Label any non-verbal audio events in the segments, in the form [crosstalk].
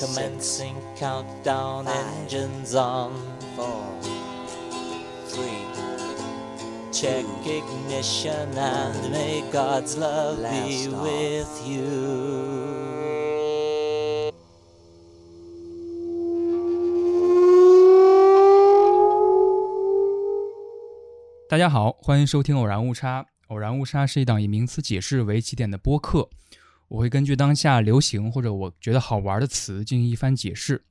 Commencing countdown, engines on. four, three, Check ignition and may God's love be with you. 大家好，欢迎收听《偶然误差》。偶然误差是一档以名词解释为起点的播客，我会根据当下流行或者我觉得好玩的词进行一番解释。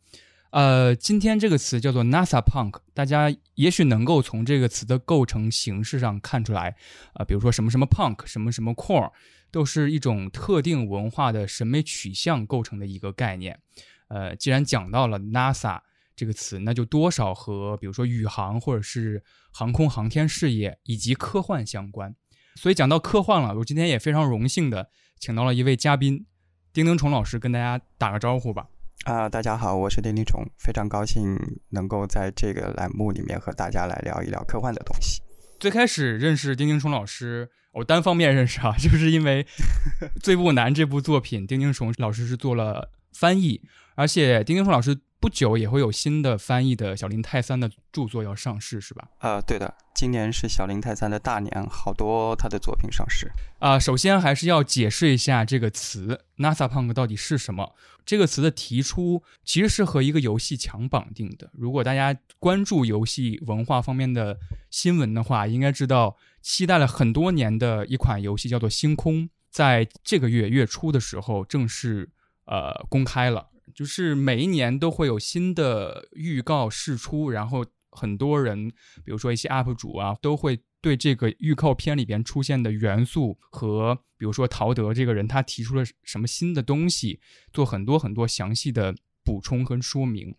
呃，今天这个词叫做 NASA Punk，大家也许能够从这个词的构成形式上看出来，啊、比如说什么什么 Punk，什么什么 Core，都是一种特定文化的审美取向构成的一个概念。呃，既然讲到了 NASA 这个词，那就多少和比如说宇航或者是航空航天事业以及科幻相关。所以讲到科幻了，我今天也非常荣幸的请到了一位嘉宾，丁丁虫老师跟大家打个招呼吧。啊、大家好，我是丁丁虫，非常高兴能够在这个栏目里面和大家来聊一聊科幻的东西。最开始认识丁丁虫老师，我单方面认识啊，[laughs] 就是因为《[laughs] 最不难》这部作品，丁丁虫老师是做了翻译，而且丁丁峰老师不久也会有新的翻译的小林泰三的著作要上市，是吧？呃，对的，今年是小林泰三的大年，好多他的作品上市。啊、首先还是要解释一下这个词 “NASA Punk” 到底是什么。这个词的提出其实是和一个游戏强绑定的。如果大家关注游戏文化方面的新闻的话，应该知道期待了很多年的一款游戏叫做《星空》，在这个月月初的时候正式呃公开了。就是每一年都会有新的预告释出，然后很多人，比如说一些 UP 主啊，都会对这个预告片里边出现的元素和，比如说陶德这个人他提出了什么新的东西，做很多很多详细的补充和说明。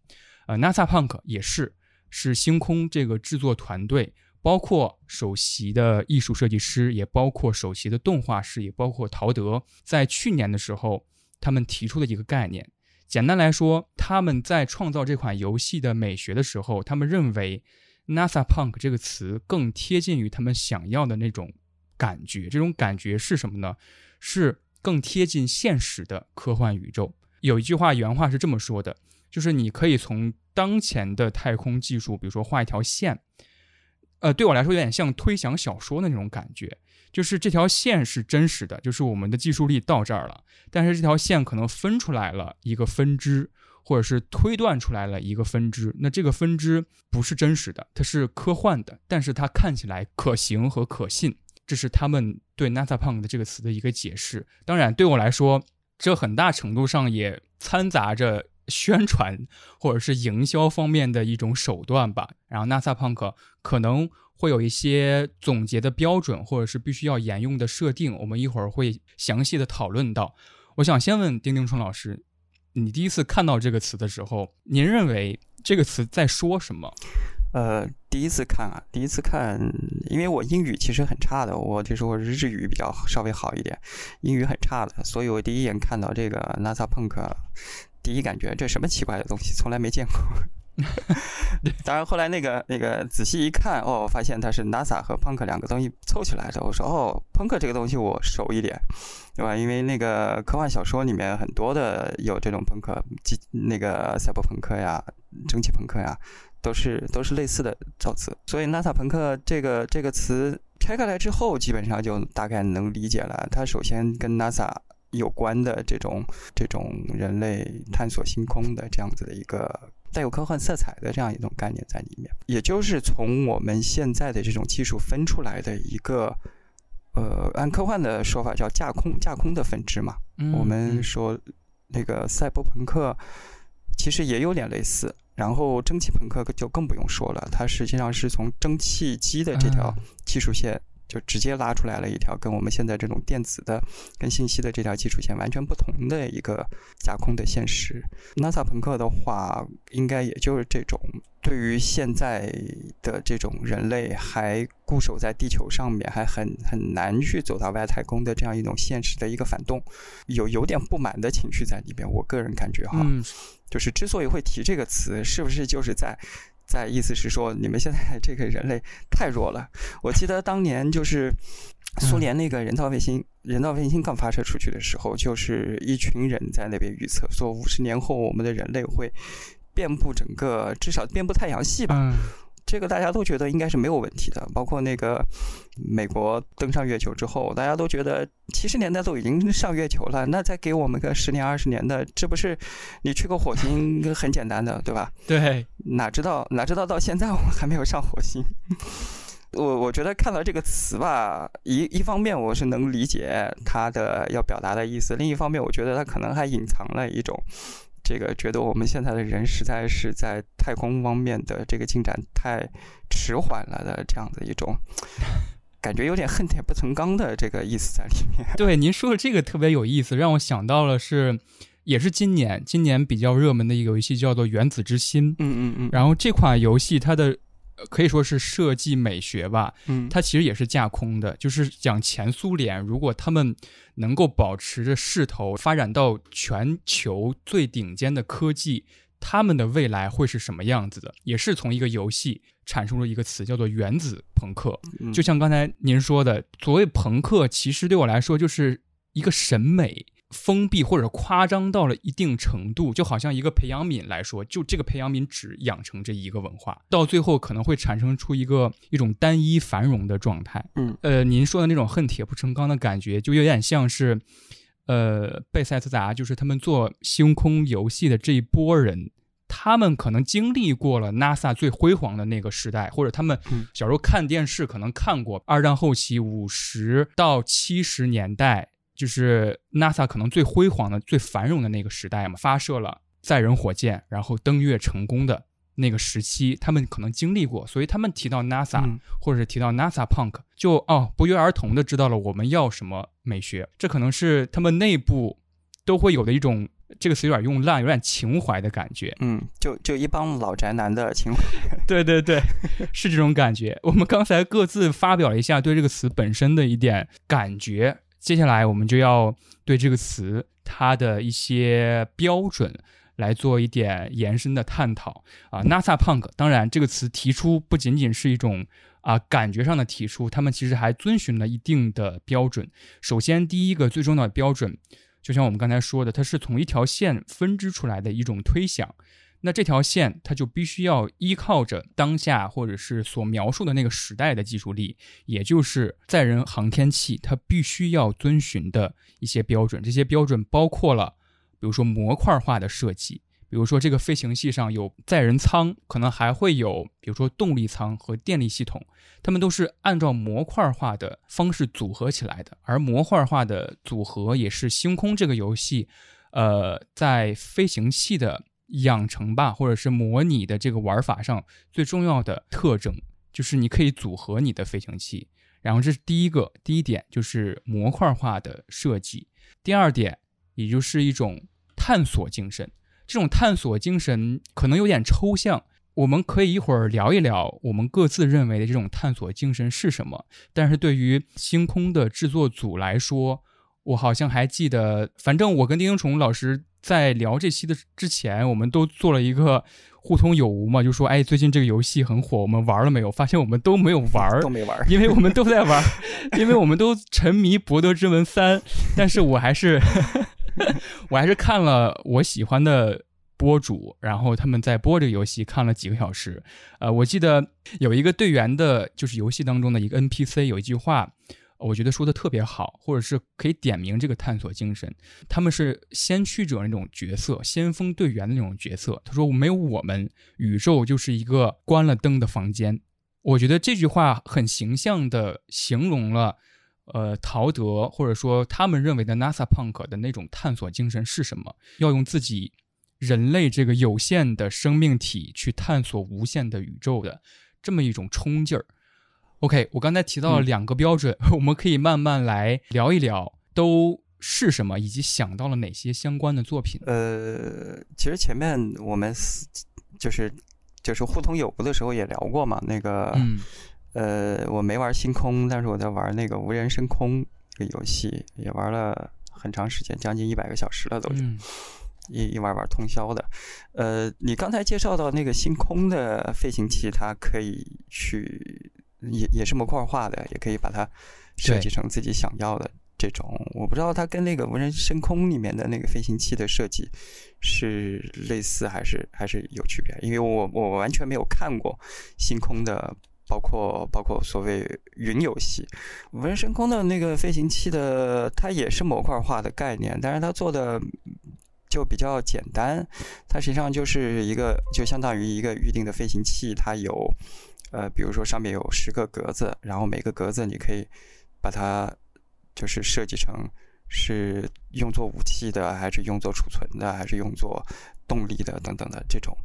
呃，NASA Punk 也是，是星空这个制作团队，包括首席的艺术设计师，也包括首席的动画师，也包括陶德，在去年的时候，他们提出的一个概念。简单来说，他们在创造这款游戏的美学的时候，他们认为 “NASA Punk” 这个词更贴近于他们想要的那种感觉。这种感觉是什么呢？是更贴近现实的科幻宇宙。有一句话原话是这么说的，就是你可以从当前的太空技术，比如说画一条线，呃，对我来说有点像推想小说的那种感觉。就是这条线是真实的，就是我们的技术力到这儿了，但是这条线可能分出来了一个分支，或者是推断出来了一个分支。那这个分支不是真实的，它是科幻的，但是它看起来可行和可信。这是他们对 NASA Punk 的这个词的一个解释。当然，对我来说，这很大程度上也掺杂着宣传或者是营销方面的一种手段吧。然后 NASA Punk 可能。会有一些总结的标准，或者是必须要沿用的设定，我们一会儿会详细的讨论到。我想先问丁丁春老师，你第一次看到这个词的时候，您认为这个词在说什么？呃，第一次看啊，第一次看，因为我英语其实很差的，我其实我日语比较稍微好一点，英语很差的，所以我第一眼看到这个 NASA Punk，第一感觉这什么奇怪的东西，从来没见过。[laughs] 当然，后来那个那个仔细一看，哦，发现它是 NASA 和 Punk 两个东西凑起来的。我说，哦，Punk 这个东西我熟一点，对吧？因为那个科幻小说里面很多的有这种朋克，那个赛博朋克呀、蒸汽朋克呀，都是都是类似的造词。所以 NASA 朋克这个这个词拆开来之后，基本上就大概能理解了。它首先跟 NASA 有关的这种这种人类探索星空的这样子的一个。带有科幻色彩的这样一种概念在里面，也就是从我们现在的这种技术分出来的一个，呃，按科幻的说法叫架空架空的分支嘛。嗯、我们说那个赛博朋克其实也有点类似，然后蒸汽朋克就更不用说了，它实际上是从蒸汽机的这条技术线。就直接拉出来了一条跟我们现在这种电子的、跟信息的这条基础线完全不同的一个架空的现实。NASA 朋克的话，应该也就是这种对于现在的这种人类还固守在地球上面，还很很难去走到外太空的这样一种现实的一个反动，有有点不满的情绪在里边。我个人感觉哈，嗯，就是之所以会提这个词，是不是就是在在意思是说你们现在 [laughs] 这个人类太弱了？我记得当年就是苏联那个人造卫星，人造卫星刚发射出去的时候，就是一群人在那边预测说五十年后我们的人类会。遍布整个，至少遍布太阳系吧。嗯，这个大家都觉得应该是没有问题的。包括那个美国登上月球之后，大家都觉得七十年代都已经上月球了，那再给我们个十年二十年的，这不是你去个火星很简单的，对吧？对，哪知道哪知道到现在我们还没有上火星。我我觉得看到这个词吧，一一方面我是能理解它的要表达的意思，另一方面我觉得它可能还隐藏了一种。这个觉得我们现在的人实在是在太空方面的这个进展太迟缓了的这样的一种感觉，有点恨铁不成钢的这个意思在里面。[laughs] 对，您说的这个特别有意思，让我想到了是，也是今年今年比较热门的一个游戏叫做《原子之心》。嗯嗯嗯。然后这款游戏它的。可以说是设计美学吧，嗯，它其实也是架空的，就是讲前苏联如果他们能够保持着势头发展到全球最顶尖的科技，他们的未来会是什么样子的？也是从一个游戏产生了一个词叫做原子朋克，就像刚才您说的，所谓朋克，其实对我来说就是一个审美。封闭或者夸张到了一定程度，就好像一个培养皿来说，就这个培养皿只养成这一个文化，到最后可能会产生出一个一种单一繁荣的状态。嗯，呃，您说的那种恨铁不成钢的感觉，就有点像是，呃，贝塞斯达，就是他们做星空游戏的这一波人，他们可能经历过了 NASA 最辉煌的那个时代，或者他们小时候看电视可能看过二战后期五十到七十年代。就是 NASA 可能最辉煌的、最繁荣的那个时代嘛，发射了载人火箭，然后登月成功的那个时期，他们可能经历过，所以他们提到 NASA 或者是提到 NASA Punk，就哦不约而同的知道了我们要什么美学，这可能是他们内部都会有的一种这个词有点用烂，有点情怀的感觉。嗯，就就一帮老宅男的情怀。[laughs] 对对对，是这种感觉。我们刚才各自发表了一下对这个词本身的一点感觉。接下来，我们就要对这个词它的一些标准来做一点延伸的探讨啊。NASA Punk，当然这个词提出不仅仅是一种啊感觉上的提出，他们其实还遵循了一定的标准。首先，第一个最重要的标准，就像我们刚才说的，它是从一条线分支出来的一种推想。那这条线，它就必须要依靠着当下或者是所描述的那个时代的技术力，也就是载人航天器，它必须要遵循的一些标准。这些标准包括了，比如说模块化的设计，比如说这个飞行器上有载人舱，可能还会有，比如说动力舱和电力系统，它们都是按照模块化的方式组合起来的。而模块化的组合也是星空这个游戏，呃，在飞行器的。养成吧，或者是模拟的这个玩法上最重要的特征，就是你可以组合你的飞行器。然后这是第一个，第一点就是模块化的设计。第二点，也就是一种探索精神。这种探索精神可能有点抽象，我们可以一会儿聊一聊我们各自认为的这种探索精神是什么。但是对于星空的制作组来说，我好像还记得，反正我跟丁丁虫老师。在聊这期的之前，我们都做了一个互通有无嘛，就说哎，最近这个游戏很火，我们玩了没有？发现我们都没有玩，都没玩，因为我们都在玩，因为我们都沉迷《博德之门三》，但是我还是，[laughs] 我还是看了我喜欢的播主，然后他们在播这个游戏，看了几个小时。呃，我记得有一个队员的，就是游戏当中的一个 NPC，有一句话。我觉得说的特别好，或者是可以点明这个探索精神。他们是先驱者那种角色，先锋队员的那种角色。他说：“没有我们，宇宙就是一个关了灯的房间。”我觉得这句话很形象地形容了，呃，陶德或者说他们认为的 NASA Punk 的那种探索精神是什么？要用自己人类这个有限的生命体去探索无限的宇宙的这么一种冲劲儿。OK，我刚才提到了两个标准，[laughs] 我们可以慢慢来聊一聊，都是什么，以及想到了哪些相关的作品。呃，其实前面我们就是就是互通有无的时候也聊过嘛，那个、嗯呃，我没玩星空，但是我在玩那个无人升空这个游戏，也玩了很长时间，将近一百个小时了都是。嗯一一玩玩通宵的。呃，你刚才介绍到那个星空的飞行器，它可以去也也是模块化的，也可以把它设计成自己想要的这种。我不知道它跟那个无人升空里面的那个飞行器的设计是类似还是还是有区别，因为我我完全没有看过星空的。包括包括所谓云游戏，无人升空的那个飞行器的，它也是模块化的概念，但是它做的就比较简单，它实际上就是一个，就相当于一个预定的飞行器，它有，呃，比如说上面有十个格子，然后每个格子你可以把它就是设计成是用作武器的，还是用作储存的，还是用作动力的等等的这种，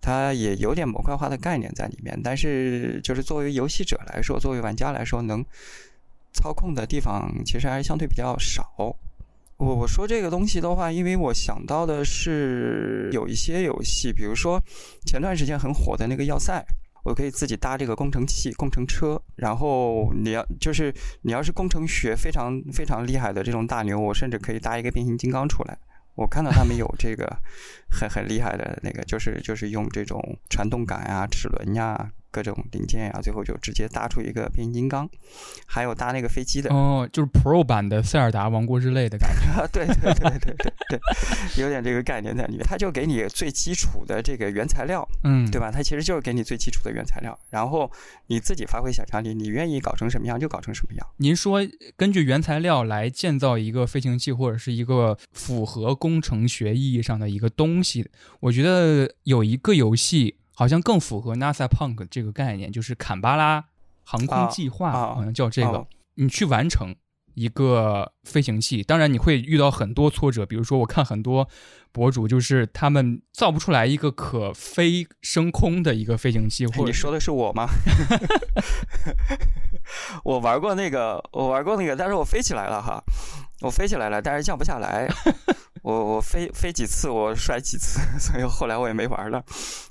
它也有点模块化的概念在里面，但是就是作为游戏者来说，作为玩家来说，能操控的地方其实还是相对比较少。我我说这个东西的话，因为我想到的是有一些游戏，比如说前段时间很火的那个要塞，我可以自己搭这个工程器、工程车，然后你要就是你要是工程学非常非常厉害的这种大牛，我甚至可以搭一个变形金刚出来。我看到他们有这个很很厉害的那个，就是就是用这种传动杆呀、齿轮呀、各种零件呀，最后就直接搭出一个变形金刚。还有搭那个飞机的，哦，就是 Pro 版的塞尔达王国之泪的感觉。[laughs] 啊，对对对对对对，有点这个概念在里面。它就给你最基础的这个原材料，嗯，对吧？它其实就是给你最基础的原材料，然后你自己发挥想象力，你愿意搞成什么样就搞成什么样。您说根据原材料来建造一个飞行器，或者是一个符合工程学意义上的一个东西，我觉得有一个游戏好像更符合 NASA Punk 这个概念，就是坎巴拉航空计划，啊好像叫这个。啊你去完成一个飞行器，当然你会遇到很多挫折，比如说我看很多博主就是他们造不出来一个可飞升空的一个飞行器，或者哎你说的是我吗？[laughs] 我玩过那个，我玩过那个，但是我飞起来了哈，我飞起来了，但是降不下来。我我飞飞几次，我摔几次，[laughs] 所以后来我也没玩了，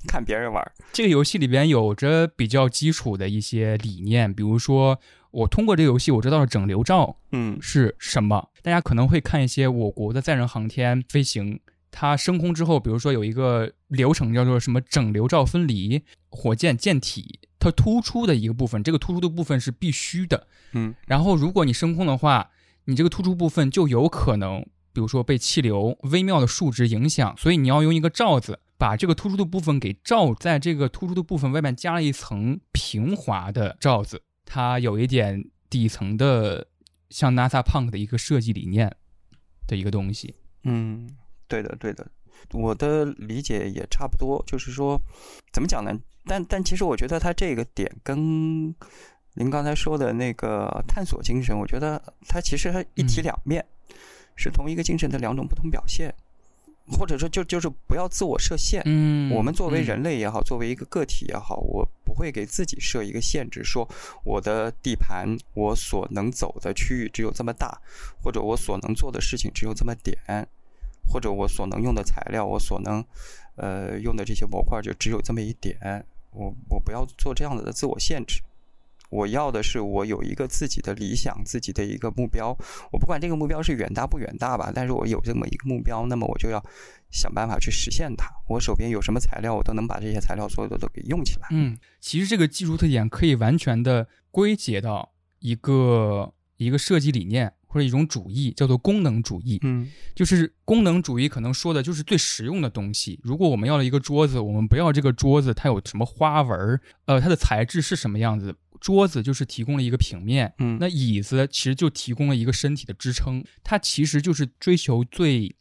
看别人玩。这个游戏里边有着比较基础的一些理念，比如说我通过这个游戏我知道了整流罩嗯是什么。大家可能会看一些我国的载人航天飞行，它升空之后，比如说有一个流程叫做什么整流罩分离，火箭舰体它突出的一个部分，这个突出的部分是必须的。嗯然后如果你升空的话，你这个突出部分就有可能，比如说被气流微妙的数值影响，所以你要用一个罩子把这个突出的部分给罩，在这个突出的部分外面加了一层平滑的罩子，它有一点底层的像 NASA Punk 的一个设计理念的一个东西。嗯，对的对的，我的理解也差不多，就是说怎么讲呢？但但其实我觉得它这个点跟您刚才说的那个探索精神，我觉得它其实它一体嗯两面，是同一个精神的两种不同表现，或者说就就是不要自我设限。嗯我们作为嗯人类也好，作为一个个体也好，我不会给自己设一个限制，说我的地盘，我所能走的区域只有这么大，或者我所能做的事情只有这么点，或者我所能用的材料，我所能呃用的这些模块就只有这么一点。我我不要做这样子的自我限制。我要的是我有一个自己的理想，自己的一个目标。我不管这个目标是远大不远大吧，但是我有这么一个目标，那么我就要想办法去实现它。我手边有什么材料，我都能把这些材料所有的都给用起来。嗯，其实这个技术特点可以完全的归结到一个一个设计理念或者一种主义，叫做功能主义。嗯就是功能主义可能说的就是最实用的东西。如果我们要了一个桌子，我们不要这个桌子它有什么花纹儿，呃，它的材质是什么样子。桌子就是提供了一个平面，嗯那椅子其实就提供了一个身体的支撑，它其实就是追求最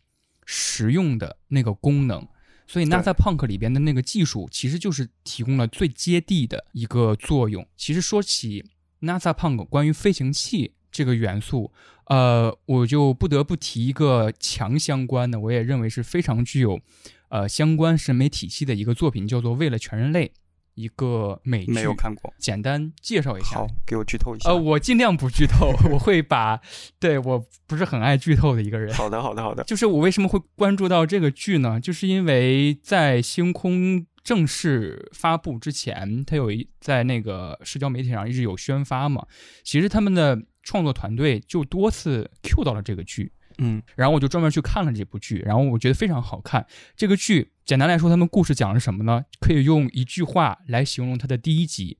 实用的那个功能。所以 NASA Punk 里边的那个技术，其实就是提供了最接地的一个作用。其实说起 NASA Punk 关于飞行器这个元素，呃，我就不得不提一个强相关的，我也认为是非常具有呃相关审美体系的一个作品，叫做《为了全人类》，一个美剧。没有看过。简单介绍一下好。，给我剧透一下。呃，我尽量不剧透，我会把，对我不是很爱剧透的一个人。好的，好的，好的。就是我为什么会关注到这个剧呢？就是因为在星空正式发布之前，他有一在那个社交媒体上一直有宣发嘛。其实他们的创作团队就多次 Q 到了这个剧，嗯然后我就专门去看了这部剧，然后我觉得非常好看。这个剧简单来说，他们故事讲的什么呢？可以用一句话来形容它的第一集。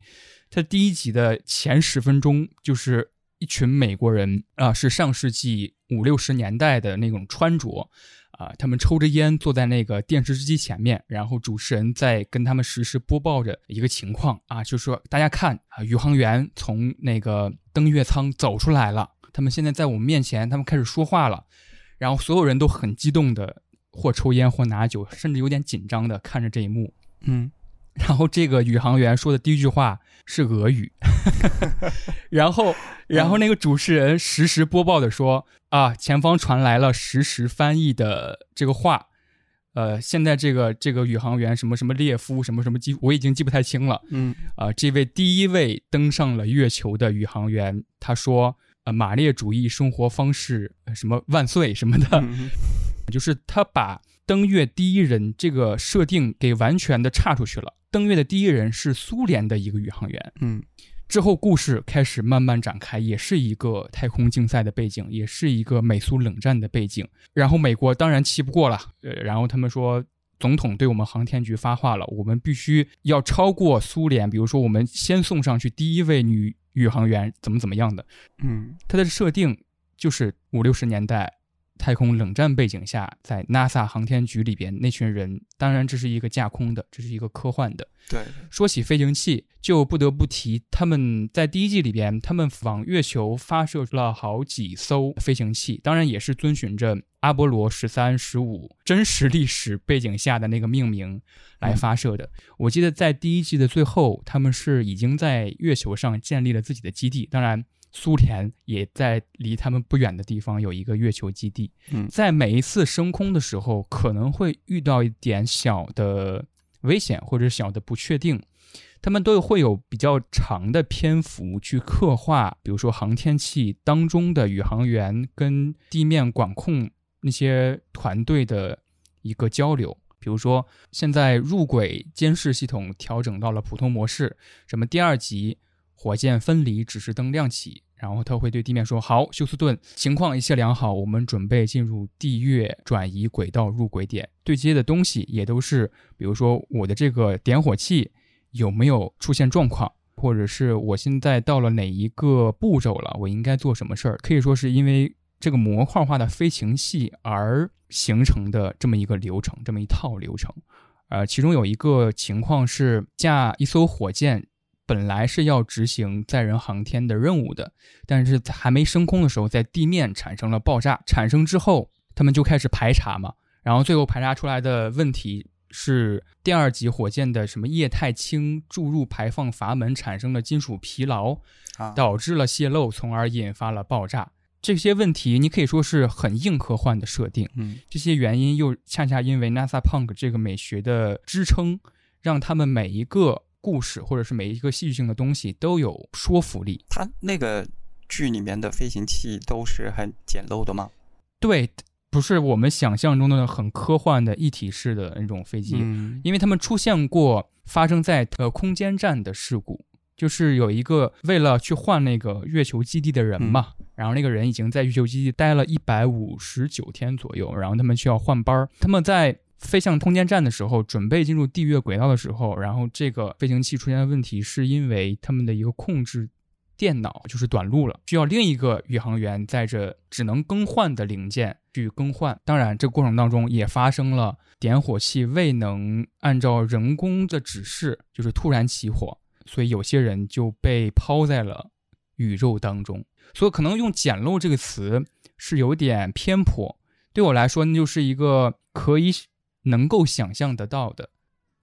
它第一集的前十分钟就是一群美国人啊、是上世纪五六十年代的那种穿着。啊、他们抽着烟坐在那个电视机前面，然后主持人在跟他们实时播报着一个情况啊，就是说大家看啊，宇航员从那个登月舱走出来了，他们现在在我们面前，他们开始说话了，然后所有人都很激动的，或抽烟或拿酒，甚至有点紧张的看着这一幕。嗯。[laughs] 然后这个宇航员说的第一句话是俄语，[laughs] 然后然后那个主持人实时播报的说啊，前方传来了实时翻译的这个话，呃，现在这个这个宇航员什么什么列夫什么什么记，我已经记不太清了嗯啊、这位第一位登上了月球的宇航员，他说呃，马列主义生活方式呃什么万岁什么的，嗯就是他把登月第一人这个设定给完全的岔出去了。登月的第一人是苏联的一个宇航员。嗯之后故事开始慢慢展开，也是一个太空竞赛的背景，也是一个美苏冷战的背景。然后美国当然气不过了，呃，然后他们说。总统对我们航天局发话了，我们必须要超过苏联。比如说，我们先送上去第一位女宇航员，怎么怎么样的。嗯它的设定就是五六十年代太空冷战背景下，在 NASA 航天局里边那群人，当然这是一个架空的，这是一个科幻的。对，说起飞行器，就不得不提他们在第一季里边，他们往月球发射了好几艘飞行器，当然也是遵循着阿波罗十三、十五真实历史背景下的那个命名来发射的。我记得在第一季的最后，他们是已经在月球上建立了自己的基地，当然。苏联也在离他们不远的地方有一个月球基地，嗯在每一次升空的时候，可能会遇到一点小的危险或者小的不确定，他们都会有比较长的篇幅去刻画，比如说航天器当中的宇航员跟地面管控那些团队的一个交流。比如说，现在入轨监视系统调整到了普通模式，什么第二级火箭分离指示灯亮起，然后他会对地面说：“好，休斯顿，情况一切良好，我们准备进入地月转移轨道入轨点。”对接的东西也都是，比如说我的这个点火器有没有出现状况，或者是我现在到了哪一个步骤了，我应该做什么事儿？可以说是因为这个模块化的飞行器而形成的这么一个流程，这么一套流程。呃，其中有一个情况是驾一艘火箭。本来是要执行载人航天的任务的，但是还没升空的时候，在地面产生了爆炸。产生之后，他们就开始排查嘛，然后最后排查出来的问题是第二级火箭的什么液态氢注入排放阀门产生了金属疲劳，啊，导致了泄漏，从而引发了爆炸。这些问题你可以说是很硬科幻的设定，嗯这些原因又恰恰因为 NASA Punk 这个美学的支撑，让他们每一个故事或者是每一个戏剧性的东西都有说服力。它那个剧里面的飞行器都是很简陋的吗？对，不是我们想象中的很科幻的一体式的那种飞机，嗯因为他们出现过发生在呃空间站的事故，就是有一个为了去换那个月球基地的人嘛，然后那个人已经在月球基地待了一百五十九天左右，然后他们需要换班儿，他们在。飞向空间站的时候，准备进入地月轨道的时候，然后这个飞行器出现的问题，是因为他们的一个控制电脑就是短路了，需要另一个宇航员载着只能更换的零件去更换。当然，这个过程当中也发生了点火器未能按照人工的指示，就是突然起火，所以有些人就被抛在了宇宙当中。所以可能用“简陋”这个词是有点偏颇。对我来说，那就是一个可以能够想象得到的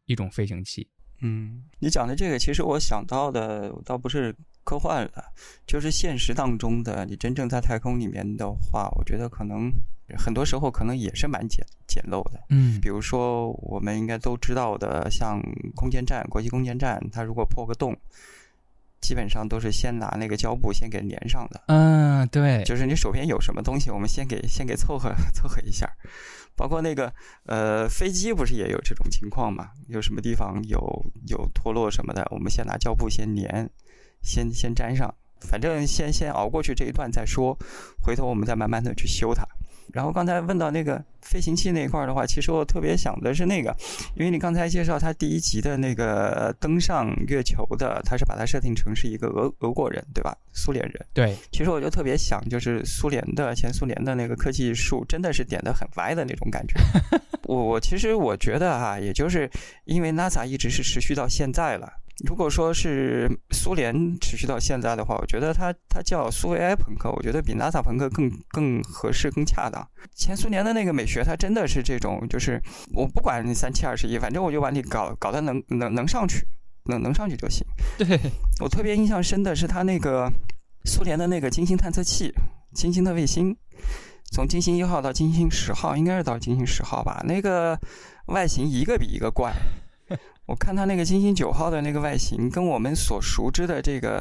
一种飞行器。嗯，你讲的这个，其实我想到的倒不是科幻了，就是现实当中的。你真正在太空里面的话，我觉得可能很多时候可能也是蛮简简陋的。嗯比如说，我们应该都知道的，像空间站、国际空间站，它如果破个洞，基本上都是先拿那个胶布先给粘上的。嗯，对，就是你手边有什么东西，我们先给先给凑合 [laughs] 凑合一下。包括那个呃飞机不是也有这种情况嘛？有什么地方有有脱落什么的，我们先拿胶布先粘，先先粘上，反正先先熬过去这一段再说，回头我们再慢慢的去修它。然后刚才问到那个飞行器那一块的话，其实我特别想的是那个，因为你刚才介绍他第一集的那个登上月球的，他是把它设定成是一个俄俄国人，对吧？苏联人。对，其实我就特别想，就是苏联的前苏联的那个科技树，真的是点的很歪的那种感觉。[laughs] 我我其实我觉得哈，也就是因为 NASA 一直是持续到现在了。如果说是苏联持续到现在的话，我觉得它它叫苏维埃朋克，我觉得比 NASA 朋克更更合适、更恰当。前苏联的那个美学，它真的是这种，就是我不管你三七二十一，反正我就把你搞搞得能能能上去，能能上去就行。对我特别印象深的是它那个苏联的那个金星探测器，金星的卫星，从金星一号到金星十号，应该是到金星十号吧，那个外形一个比一个怪。我看它那个金星九号的那个外形，跟我们所熟知的这个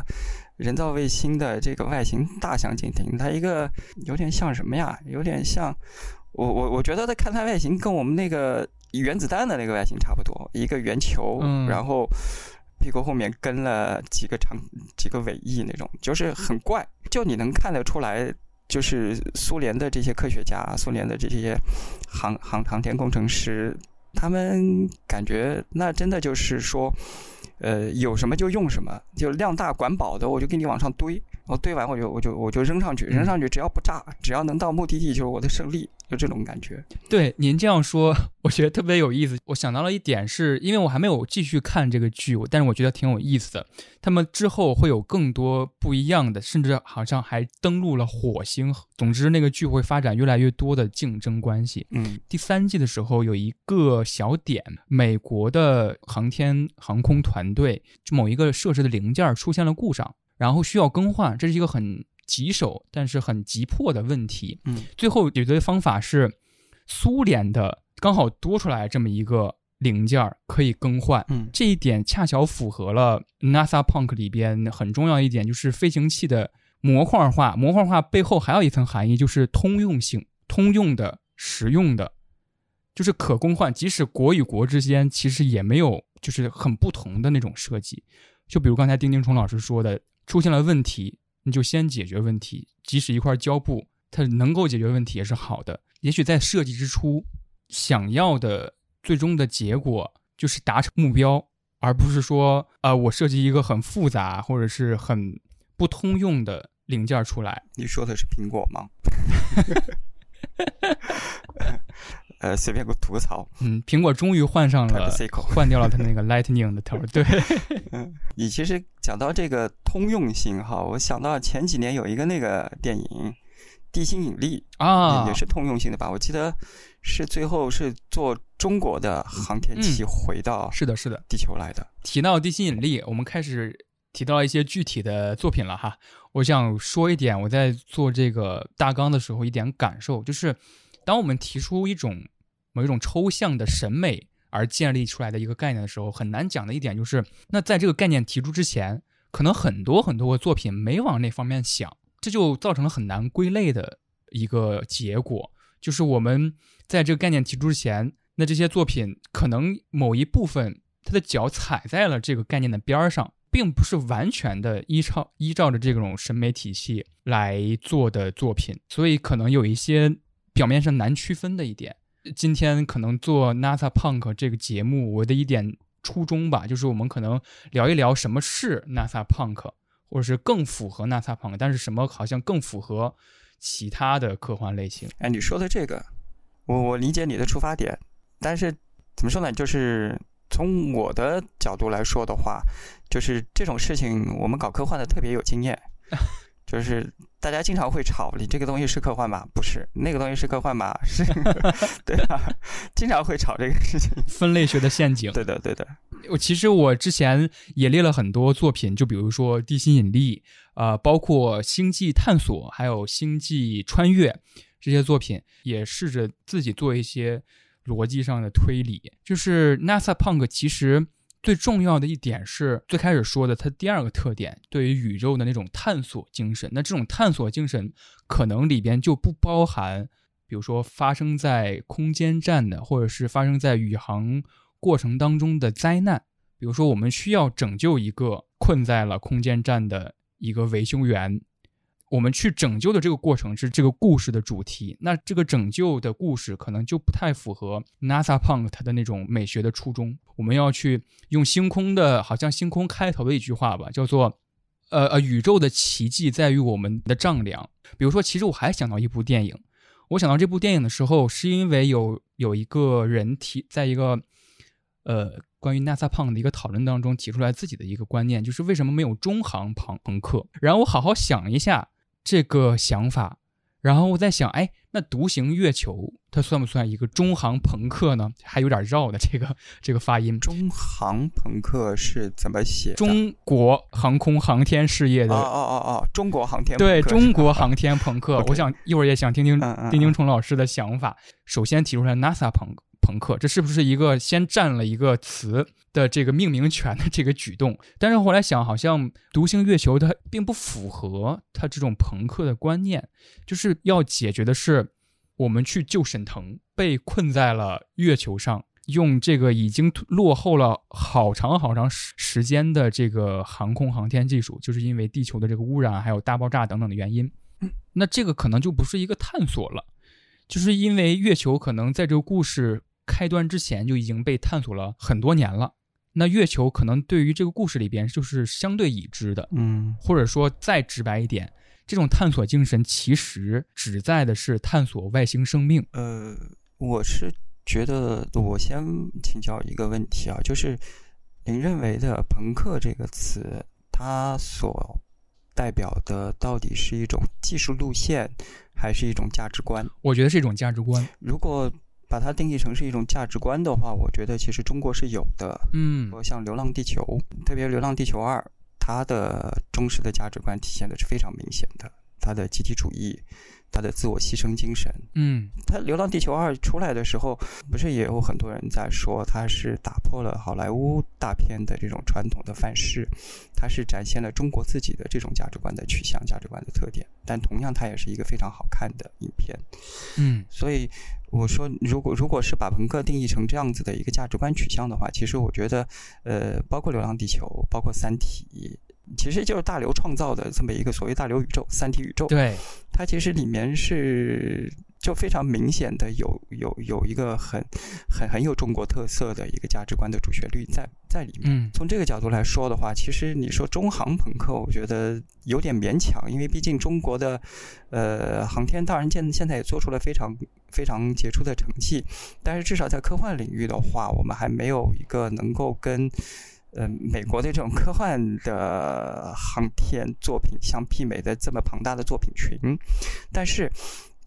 人造卫星的这个外形大相径庭。它一个有点像什么呀？有点像我我我觉得它看它外形跟我们那个原子弹的那个外形差不多，一个圆球，嗯然后屁股后面跟了几个长几个尾翼那种，就是很怪。就你能看得出来，就是苏联的这些科学家，苏联的这些航航航天工程师。他们感觉那真的就是说，呃，有什么就用什么，就量大管饱的，我就给你往上堆，我堆完我就我就我就扔上去，扔上去只要不炸，只要能到目的地就是我的胜利，就这种感觉。对，您这样说，我觉得特别有意思。我想到了一点是，因为我还没有继续看这个剧，但是我觉得挺有意思的。他们之后会有更多不一样的，甚至好像还登陆了火星。总之，那个剧会发展越来越多的竞争关系。嗯第三季的时候有一个小点，美国的航天航空团队就某一个设施的零件出现了故障，然后需要更换，这是一个很棘手但是很急迫的问题。嗯最后解决的方法是苏联的刚好多出来这么一个零件儿可以更换。嗯这一点恰巧符合了 NASA Punk 里边很重要一点，就是飞行器的模块化。模块化背后还有一层含义，就是通用性、通用的、实用的，就是可更换。即使国与国之间其实也没有就是很不同的那种设计。就比如刚才丁丁虫老师说的，出现了问题，你就先解决问题。即使一块胶布，它能够解决问题也是好的。也许在设计之初，想要的最终的结果就是达成目标，而不是说，呃，我设计一个很复杂或者是很不通用的零件出来。你说的是苹果吗？呃，随便给我吐槽。嗯，苹果终于换上了换掉了它那个 Lightning 的头儿。[laughs] 对，嗯，你其实讲到这个通用性哈，我想到前几年有一个那个电影《地心引力》啊，也也是通用性的吧？我记得是最后是坐中国的航天器回到是的，是的。地球来的。提到地心引力，我们开始提到一些具体的作品了哈。我想说一点，我在做这个大纲的时候一点感受，就是当我们提出一种某一种抽象的审美而建立出来的一个概念的时候，很难讲的一点就是，那在这个概念提出之前，可能很多很多个作品没往那方面想，这就造成了很难归类的一个结果。就是我们在这个概念提出之前，那这些作品可能某一部分它的脚踩在了这个概念的边儿上，并不是完全的依照依照着这种审美体系来做的作品，所以可能有一些表面上难区分的一点。今天可能做 NASA Punk 这个节目，我的一点初衷吧，就是我们可能聊一聊什么是 NASA Punk，或者是更符合 NASA Punk，但是什么好像更符合其他的科幻类型。哎，你说的这个，我我理解你的出发点，但是怎么说呢？就是从我的角度来说的话，就是这种事情我们搞科幻的特别有经验，[laughs] 就是大家经常会吵，你这个东西是科幻吗？不是，那个东西是科幻吗？是，[laughs] [laughs] 对吧？经常会吵这个事情。分类学的陷阱。对的，对的。我其实我之前也列了很多作品，就比如说《地心引力》呃，包括《星际探索》还有《星际穿越》这些作品，也试着自己做一些逻辑上的推理。就是 NASA Punk 其实最重要的一点是最开始说的，它第二个特点对于宇宙的那种探索精神。那这种探索精神可能里边就不包含比如说发生在空间站的，或者是发生在宇航过程当中的灾难。比如说，我们需要拯救一个困在了空间站的一个维修员，我们去拯救的这个过程是这个故事的主题。那这个拯救的故事可能就不太符合 NASA Punk 它的那种美学的初衷。我们要去用星空的，好像星空开头的一句话吧，叫做“呃呃，宇宙的奇迹在于我们的丈量”。比如说，其实我还想到一部电影，我想到这部电影的时候，是因为有有一个人提在一个呃。关于 NASA Punk 的一个讨论当中提出来自己的一个观念，就是为什么没有中航朋朋克？然后我好好想一下这个想法，然后我在想，哎，那独行月球它算不算一个中航朋克呢？还有点绕的这个这个发音。中航朋克是怎么写？中国航空航天事业的哦哦哦哦，中国航天对中国航天朋克。[laughs] 我想一会儿也想听听丁丁嗯虫老师的想法。首先提出来 NASA 朋克。朋克，这是不是一个先占了一个词的这个命名权的这个举动？但是后来想，好像独行月球它并不符合它这种朋克的观念，就是要解决的是我们去救沈腾，被困在了月球上，用这个已经落后了好长好长时时间的这个航空航天技术，就是因为地球的这个污染还有大爆炸等等的原因，那这个可能就不是一个探索了，就是因为月球可能在这个故事。开端之前就已经被探索了很多年了，那月球可能对于这个故事里边就是相对已知的，嗯，或者说再直白一点，这种探索精神其实旨在的是探索外星生命。呃，我是觉得，我先请教一个问题啊，就是您认为的“朋克”这个词，它所代表的到底是一种技术路线，还是一种价值观？我觉得是一种价值观。如果把它定义成是一种价值观的话，我觉得其实中国是有的。嗯，像《流浪地球》，特别《流浪地球二》，它的忠实的价值观体现的是非常明显的，它的集体主义，它的自我牺牲精神。嗯，他《流浪地球二》出来的时候，不是也有很多人在说，他是打破了好莱坞大片的这种传统的范式，他是展现了中国自己的这种价值观的取向、价值观的特点。但同样，它也是一个非常好看的影片。嗯，所以。我说，如果如果是把朋克定义成这样子的一个价值观取向的话，其实我觉得，呃，包括《流浪地球》，包括《三体》，其实就是大刘创造的这么一个所谓大刘宇宙、三体宇宙。对，它其实里面是就非常明显的有有有一个很很很有中国特色的一个价值观的主旋律在在里面。嗯，从这个角度来说的话，其实你说中航朋克，我觉得有点勉强，因为毕竟中国的呃航天当然现现在也做出了非常。非常杰出的成绩，但是至少在科幻领域的话，我们还没有一个能够跟呃美国的这种科幻的航天作品相媲美的这么庞大的作品群。但是，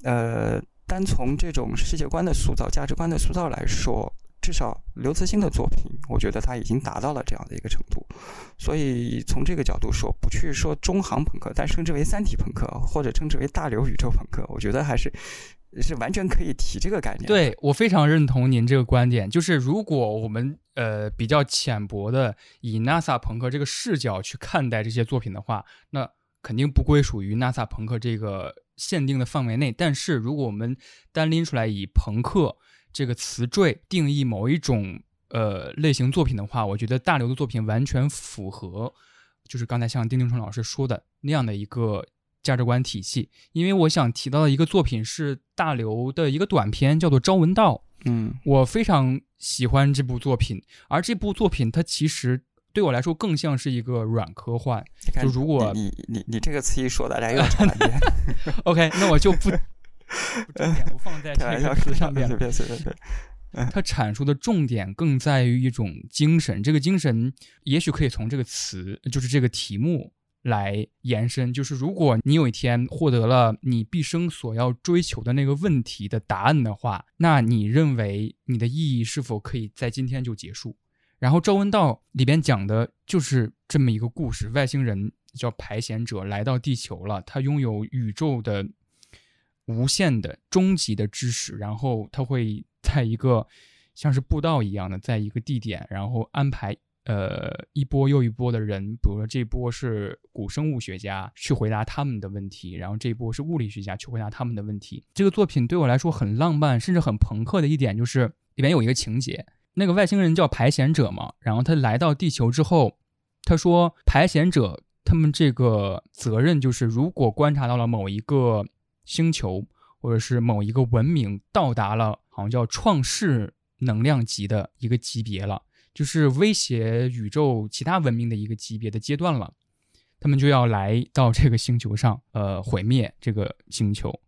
呃，单从这种世界观的塑造、价值观的塑造来说，至少刘慈欣的作品，我觉得他已经达到了这样的一个程度。所以从这个角度说，不去说中航朋克，但称之为三体朋克，或者称之为大刘宇宙朋克，我觉得还是。是完全可以提这个概念。对我非常认同您这个观点，就是如果我们呃比较浅薄的以 NASA 朋克这个视角去看待这些作品的话，那肯定不归属于 NASA 朋克这个限定的范围内。但是如果我们单拎出来以朋克这个词缀定义某一种呃类型作品的话，我觉得大刘的作品完全符合，就是刚才像丁丁春老师说的那样的一个。价值观体系，因为我想提到的一个作品是大刘的一个短片，叫做《朝闻道》。嗯，我非常喜欢这部作品，而这部作品它其实对我来说更像是一个软科幻。就如果你你你这个词一说，大家又。[laughs] OK，那我就不 [laughs] 不重点不放在这个词上面了。[laughs] 它阐述的重点更在于一种精神，这个精神也许可以从这个词，就是这个题目。来延伸，就是如果你有一天获得了你毕生所要追求的那个问题的答案的话，那你认为你的意义是否可以在今天就结束？然后《赵文道》里边讲的就是这么一个故事：外星人叫排险者来到地球了，他拥有宇宙的无限的终极的知识，然后他会在一个像是步道一样的，在一个地点，然后安排呃一波又一波的人，比如说这波是古生物学家去回答他们的问题，然后这波是物理学家去回答他们的问题。这个作品对我来说很浪漫，甚至很朋克的一点就是里面有一个情节，那个外星人叫排险者嘛，然后他来到地球之后，他说排险者他们这个责任就是，如果观察到了某一个星球或者是某一个文明到达了好像叫创世能量级的一个级别了。就是威胁宇宙其他文明的一个级别的阶段了，他们就要来到这个星球上，呃，毁灭这个星球。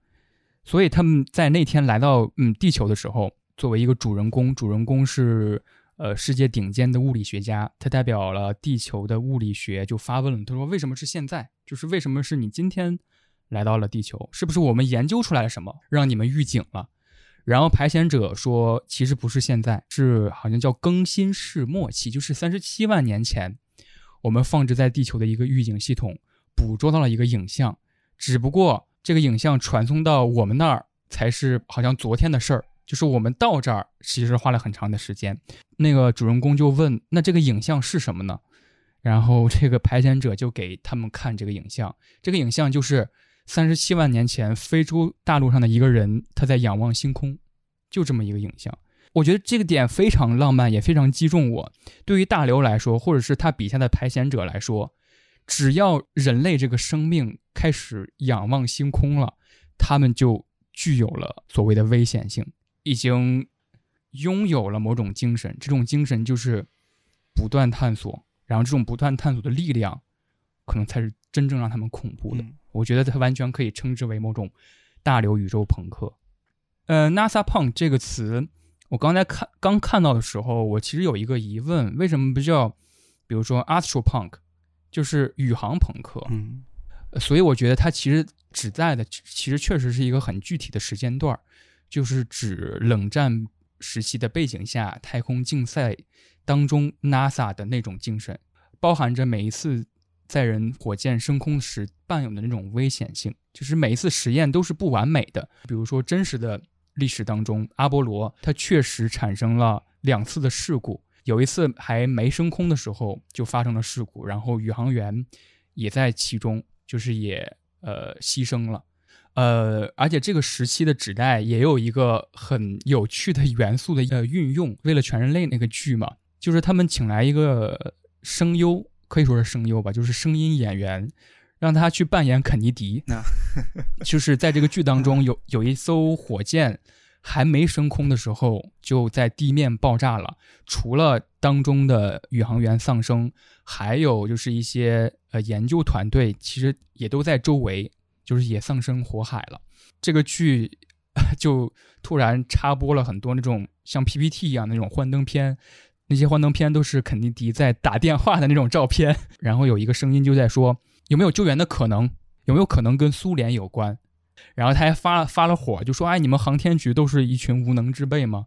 所以他们在那天来到嗯地球的时候，作为一个主人公，主人公是呃世界顶尖的物理学家，他代表了地球的物理学，就发问了，他说：“为什么是现在？就是为什么是你今天来到了地球？是不是我们研究出来了什么，让你们预警了？”然后排险者说，其实不是现在，是好像叫更新世末期，就是三十七万年前，我们放置在地球的一个预警系统捕捉到了一个影像，只不过这个影像传送到我们那儿才是好像昨天的事儿，就是我们到这儿其实花了很长的时间。那个主人公就问，那这个影像是什么呢？然后这个排险者就给他们看这个影像，这个影像就是。三十七万年前，非洲大陆上的一个人，他在仰望星空，就这么一个影像。我觉得这个点非常浪漫，也非常击中我。对于大刘来说，或者是他笔下的排险者来说，只要人类这个生命开始仰望星空了，他们就具有了所谓的危险性，已经拥有了某种精神。这种精神就是不断探索，然后这种不断探索的力量，可能才是真正让他们恐怖的。我觉得它完全可以称之为某种大流宇宙朋克。呃，NASA Punk 这个词，我刚才看刚看到的时候，我其实有一个疑问：为什么不叫，比如说 Astro Punk，就是宇航朋克？嗯，所以我觉得它其实指在的，其实确实是一个很具体的时间段就是指冷战时期的背景下，太空竞赛当中 NASA 的那种精神，包含着每一次。载人火箭升空时伴有的那种危险性，就是每一次实验都是不完美的。比如说，真实的历史当中，阿波罗它确实产生了两次的事故，有一次还没升空的时候就发生了事故，然后宇航员也在其中，就是也呃牺牲了。呃，而且这个时期的纸袋也有一个很有趣的元素的呃运用，为了全人类那个剧嘛，就是他们请来一个声优。可以说是声优吧，就是声音演员，让他去扮演肯尼迪。那 [laughs] 就是在这个剧当中，有有一艘火箭还没升空的时候，就在地面爆炸了。除了当中的宇航员丧生，还有就是一些呃研究团队，其实也都在周围，就是也丧生火海了。这个剧 [laughs] 就突然插播了很多那种像 PPT 一样那种幻灯片。那些幻灯片都是肯尼迪在打电话的那种照片，然后有一个声音就在说有没有救援的可能，有没有可能跟苏联有关，然后他还发发了火，就说哎，你们航天局都是一群无能之辈吗？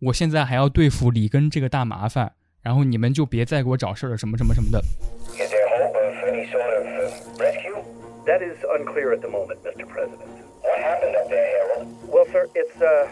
我现在还要对付里根这个大麻烦，然后你们就别再给我找事儿了，什么什么什么的。What happened up there, Harold? Well, sir, it's, uh,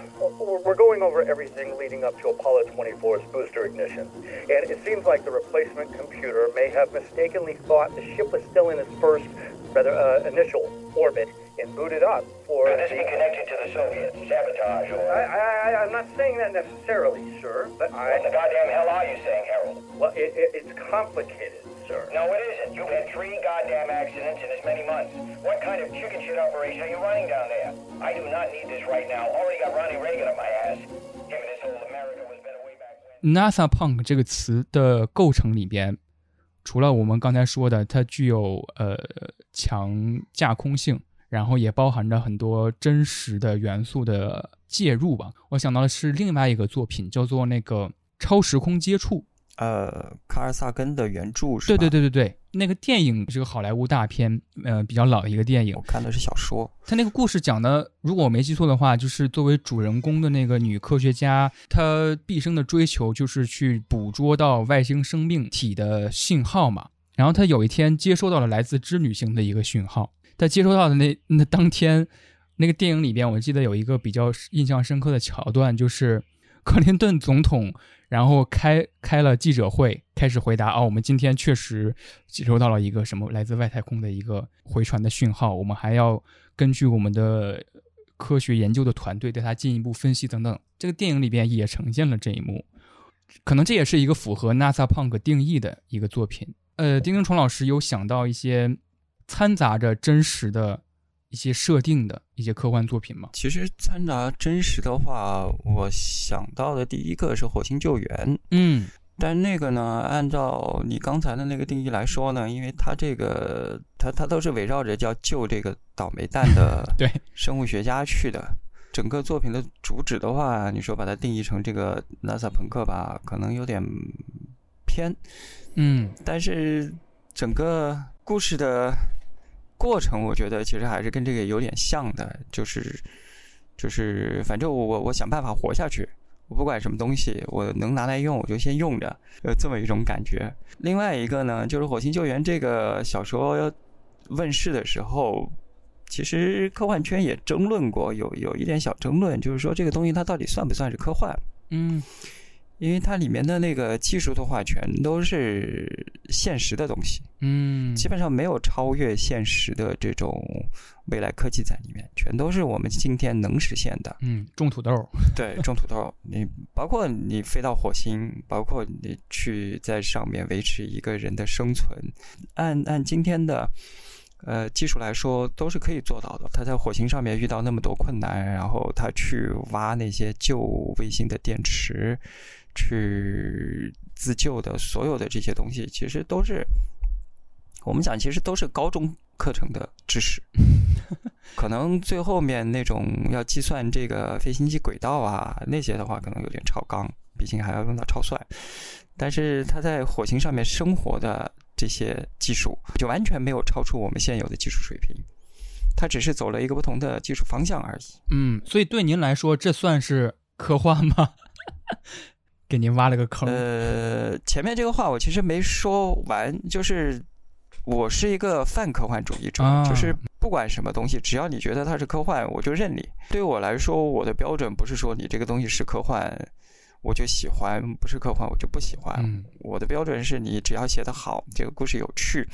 we're going over everything leading up to Apollo 24's booster ignition. And it seems like the replacement computer may have mistakenly thought the ship was still in its first, rather, uh, initial orbit and booted up for. Could this be connected to the Soviets? Sabotage or. I, I, I'm not saying that necessarily, sir, but I. What the goddamn hell are you saying, Harold? Well, it, it, it's complicated sir. No, it isn't. You've had three goddamn accidents in as many months. What kind of chicken shit operation are you running down there? I do not need this right now. Already got Ronnie Reagan on my ass. Him and his whole America was better way back when. NASA Punk 这个词的构成里边，除了我们刚才说的，它具有呃强架空性，然后也包含着很多真实的元素的介入吧。我想到的是另外一个作品，叫做那个《超时空接触》。呃，卡尔萨根的原著是对对对对对，那个电影是个好莱坞大片，呃，比较老的一个电影。我看的是小说。他那个故事讲的，如果我没记错的话，就是作为主人公的那个女科学家，她毕生的追求就是去捕捉到外星生命体的信号嘛。然后她有一天接收到了来自织女星的一个讯号。她接收到的那那当天，那个电影里边，我记得有一个比较印象深刻的桥段，就是克林顿总统。然后开开了记者会，开始回答哦，我们今天确实接收到了一个什么来自外太空的一个回传的讯号，我们还要根据我们的科学研究的团队对它进一步分析等等。这个电影里边也呈现了这一幕，可能这也是一个符合 NASA Punk 定义的一个作品。呃，丁丁虫老师有想到一些掺杂着真实的一些设定的一些科幻作品吗？其实掺杂真实的话，我想到的第一个是《火星救援》。嗯但那个呢，按照你刚才的那个定义来说呢，因为它这个它它都是围绕着叫救这个倒霉蛋的 [laughs] 对生物学家去的。整个作品的主旨的话，你说把它定义成这个 NASA 朋克吧，可能有点偏。嗯但是整个故事的过程，我觉得其实还是跟这个有点像的，就是就是反正我我我想办法活下去，我不管什么东西，我能拿来用我就先用着，有这么一种感觉。另外一个呢，就是《火星救援》这个小说问世的时候。其实科幻圈也争论过，有有一点小争论，就是说这个东西它到底算不算是科幻？嗯因为它里面的那个技术的话，全都是现实的东西，嗯，基本上没有超越现实的这种未来科技在里面，全都是我们今天能实现的。嗯种土豆，对，种土豆，你包括你飞到火星，包括你去在上面维持一个人的生存，按按今天的呃技术来说，都是可以做到的。他在火星上面遇到那么多困难，然后他去挖那些旧卫星的电池，去自救的所有的这些东西，其实都是我们讲，其实都是高中课程的知识。[laughs] 可能最后面那种要计算这个飞行器轨道啊那些的话，可能有点超纲，毕竟还要用到超算。但是它在火星上面生活的这些技术，就完全没有超出我们现有的技术水平。它只是走了一个不同的技术方向而已。嗯，所以对您来说，这算是科幻吗？给您挖了个坑。呃，前面这个话我其实没说完，就是我是一个泛科幻主义者，啊就是不管什么东西，只要你觉得它是科幻，我就认你。对我来说，我的标准不是说你这个东西是科幻，我就喜欢；不是科幻，我就不喜欢。嗯我的标准是你只要写得好，这个故事有趣，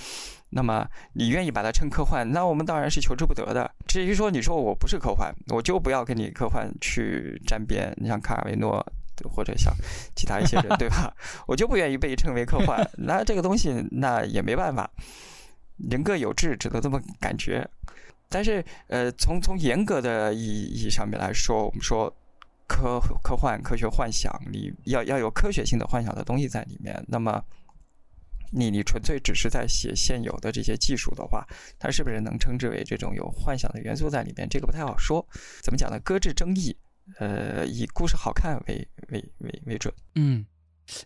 那么你愿意把它称科幻，那我们当然是求之不得的。至于说你说我不是科幻，我就不要跟你科幻去沾边。你像卡尔维诺或者像其他一些人，对吧？[laughs] 我就不愿意被称为科幻，[laughs] 那这个东西那也没办法，人各有志，只能这么感觉。但是呃，从从严格的意意义上面来说，我们说科科幻、科学幻想，你要要有科学性的幻想的东西在里面。那么，你你纯粹只是在写现有的这些技术的话，它是不是能称之为这种有幻想的元素在里面？这个不太好说。怎么讲呢？搁置争议，呃，以故事好看为为为为准。嗯，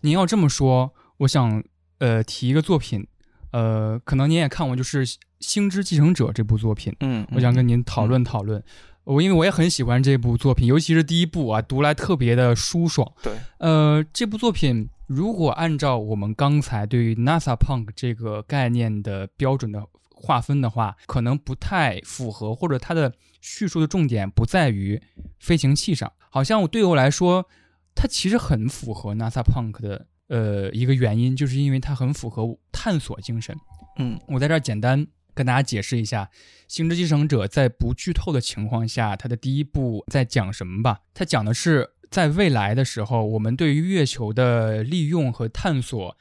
您要这么说，我想呃提一个作品，呃，可能您也看过，就是《星之继承者》这部作品，嗯我想跟您讨论讨论。我因为我也很喜欢这部作品，尤其是第一部啊，读来特别的舒爽。对，呃，这部作品如果按照我们刚才对于 NASA Punk 这个概念的标准的划分的话，可能不太符合，或者它的叙述的重点不在于飞行器上。好像对我来说，它其实很符合 NASA Punk 的呃一个原因，就是因为它很符合探索精神。嗯我在这儿简单跟大家解释一下，《星之继承者》在不剧透的情况下，它的第一部在讲什么吧？它讲的是在未来的时候，我们对于月球的利用和探索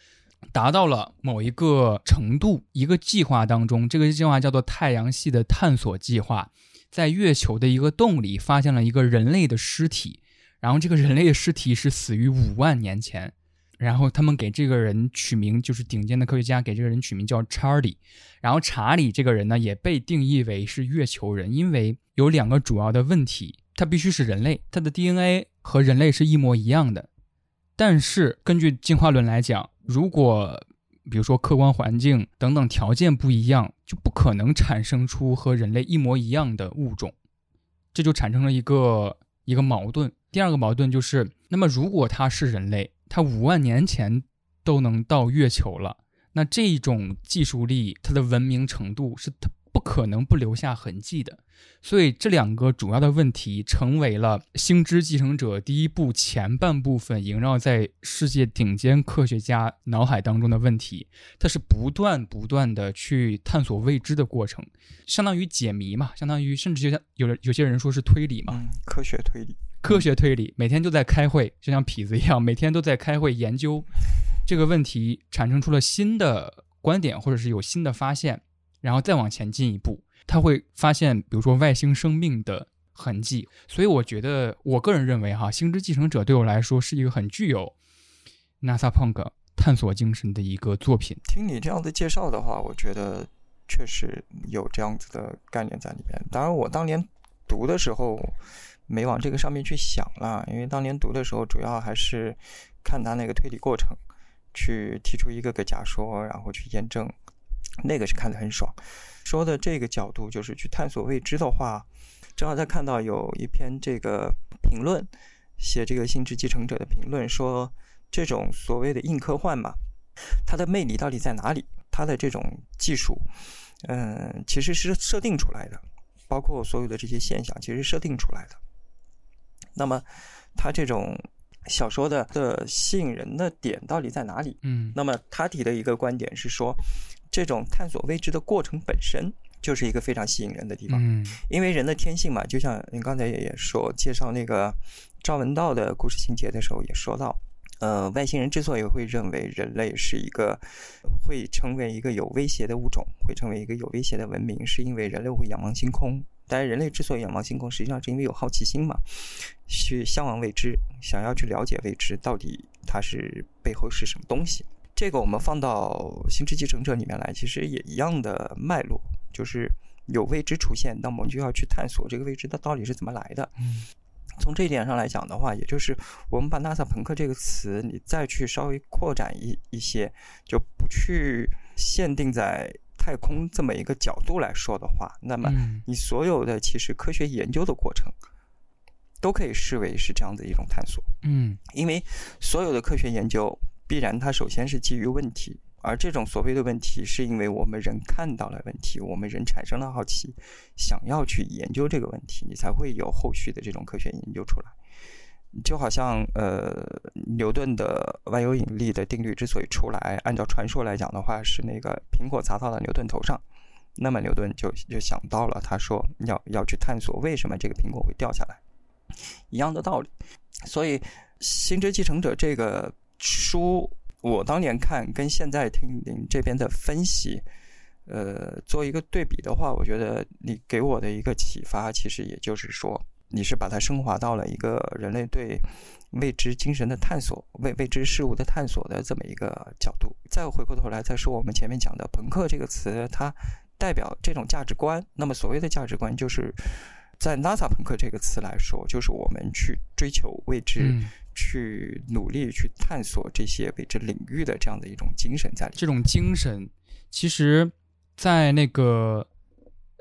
达到了某一个程度，一个计划当中，这个计划叫做太阳系的探索计划，在月球的一个洞里发现了一个人类的尸体，然后这个人类的尸体是死于五万年前。然后他们给这个人取名，就是顶尖的科学家给这个人取名叫查理。然后查理这个人呢，也被定义为是月球人，因为有两个主要的问题，他必须是人类，他的 DNA 和人类是一模一样的。但是根据进化论来讲，如果比如说客观环境等等条件不一样，就不可能产生出和人类一模一样的物种，这就产生了一个一个矛盾。第二个矛盾就是，那么如果它是人类，它五万年前都能到月球了，那这种技术力，它的文明程度是它可能不留下痕迹的。所以这两个主要的问题成为了《星之继承者》第一部前半部分萦绕在世界顶尖科学家脑海当中的问题。它是不断不断的去探索未知的过程，相当于解谜嘛，相当于甚至就像有的有些人说是推理嘛，嗯，科学推理，科学推理，每天都在开会，就像痞子一样，每天都在开会研究这个问题，产生出了新的观点，或者是有新的发现，然后再往前进一步，他会发现，比如说外星生命的痕迹。所以我觉得，我个人认为哈，《星之继承者》对我来说是一个很具有 NASA Punk 探索精神的一个作品。听你这样的介绍的话，我觉得确实有这样子的概念在里面。当然，我当年读的时候没往这个上面去想了，因为当年读的时候主要还是看他那个推理过程，去提出一个个假说，然后去验证，那个是看得很爽。说的这个角度就是去探索未知的话，正好在看到有一篇这个评论，写这个《星之继承者》的评论说。这种所谓的硬科幻嘛，它的魅力到底在哪里？它的这种技术，嗯，其实是设定出来的，包括所有的这些现象，其实设定出来的。那么，它这种小说的的吸引人的点到底在哪里？嗯，那么他提的一个观点是说，这种探索未知的过程本身就是一个非常吸引人的地方。嗯因为人的天性嘛，就像您刚才也也说介绍那个赵文道的故事情节的时候也说到，呃，外星人之所以会认为人类是一个会成为一个有威胁的物种，会成为一个有威胁的文明，是因为人类会仰望星空。但是人类之所以仰望星空，实际上是因为有好奇心嘛，去向往未知，想要去了解未知到底它是背后是什么东西。这个我们放到《星之继承者》里面来，其实也一样的脉络，就是有未知出现，那么我们就要去探索这个未知它到底是怎么来的。嗯从这一点上来讲的话，也就是我们把 NASA 朋克这个词，你再去稍微扩展一一些，就不去限定在太空这么一个角度来说的话，那么嗯你所有的其实科学研究的过程，都可以视为是这样的一种探索。嗯因为所有的科学研究必然它首先是基于问题，而这种所谓的问题，是因为我们人看到了问题，我们人产生了好奇，想要去研究这个问题，你才会有后续的这种科学研究出来。就好像呃，牛顿的万有引力的定律之所以出来，按照传说来讲的话，是那个苹果砸到了牛顿头上，那么牛顿就就想到了，他说要要去探索为什么这个苹果会掉下来，一样的道理。所以《星之继承者》这个书，我当年看跟现在听您这边的分析，呃，做一个对比的话，我觉得你给我的一个启发，其实也就是说，你是把它升华到了一个人类对未知精神的探索、未未知事物的探索的这么一个角度。再回过头来再说我们前面讲的“朋克”这个词，它代表这种价值观。那么所谓的价值观，就是在 NASA 朋克这个词来说，就是我们去追求未知。去努力去探索这些未知领域的这样的一种精神在里。这种精神，其实，在那个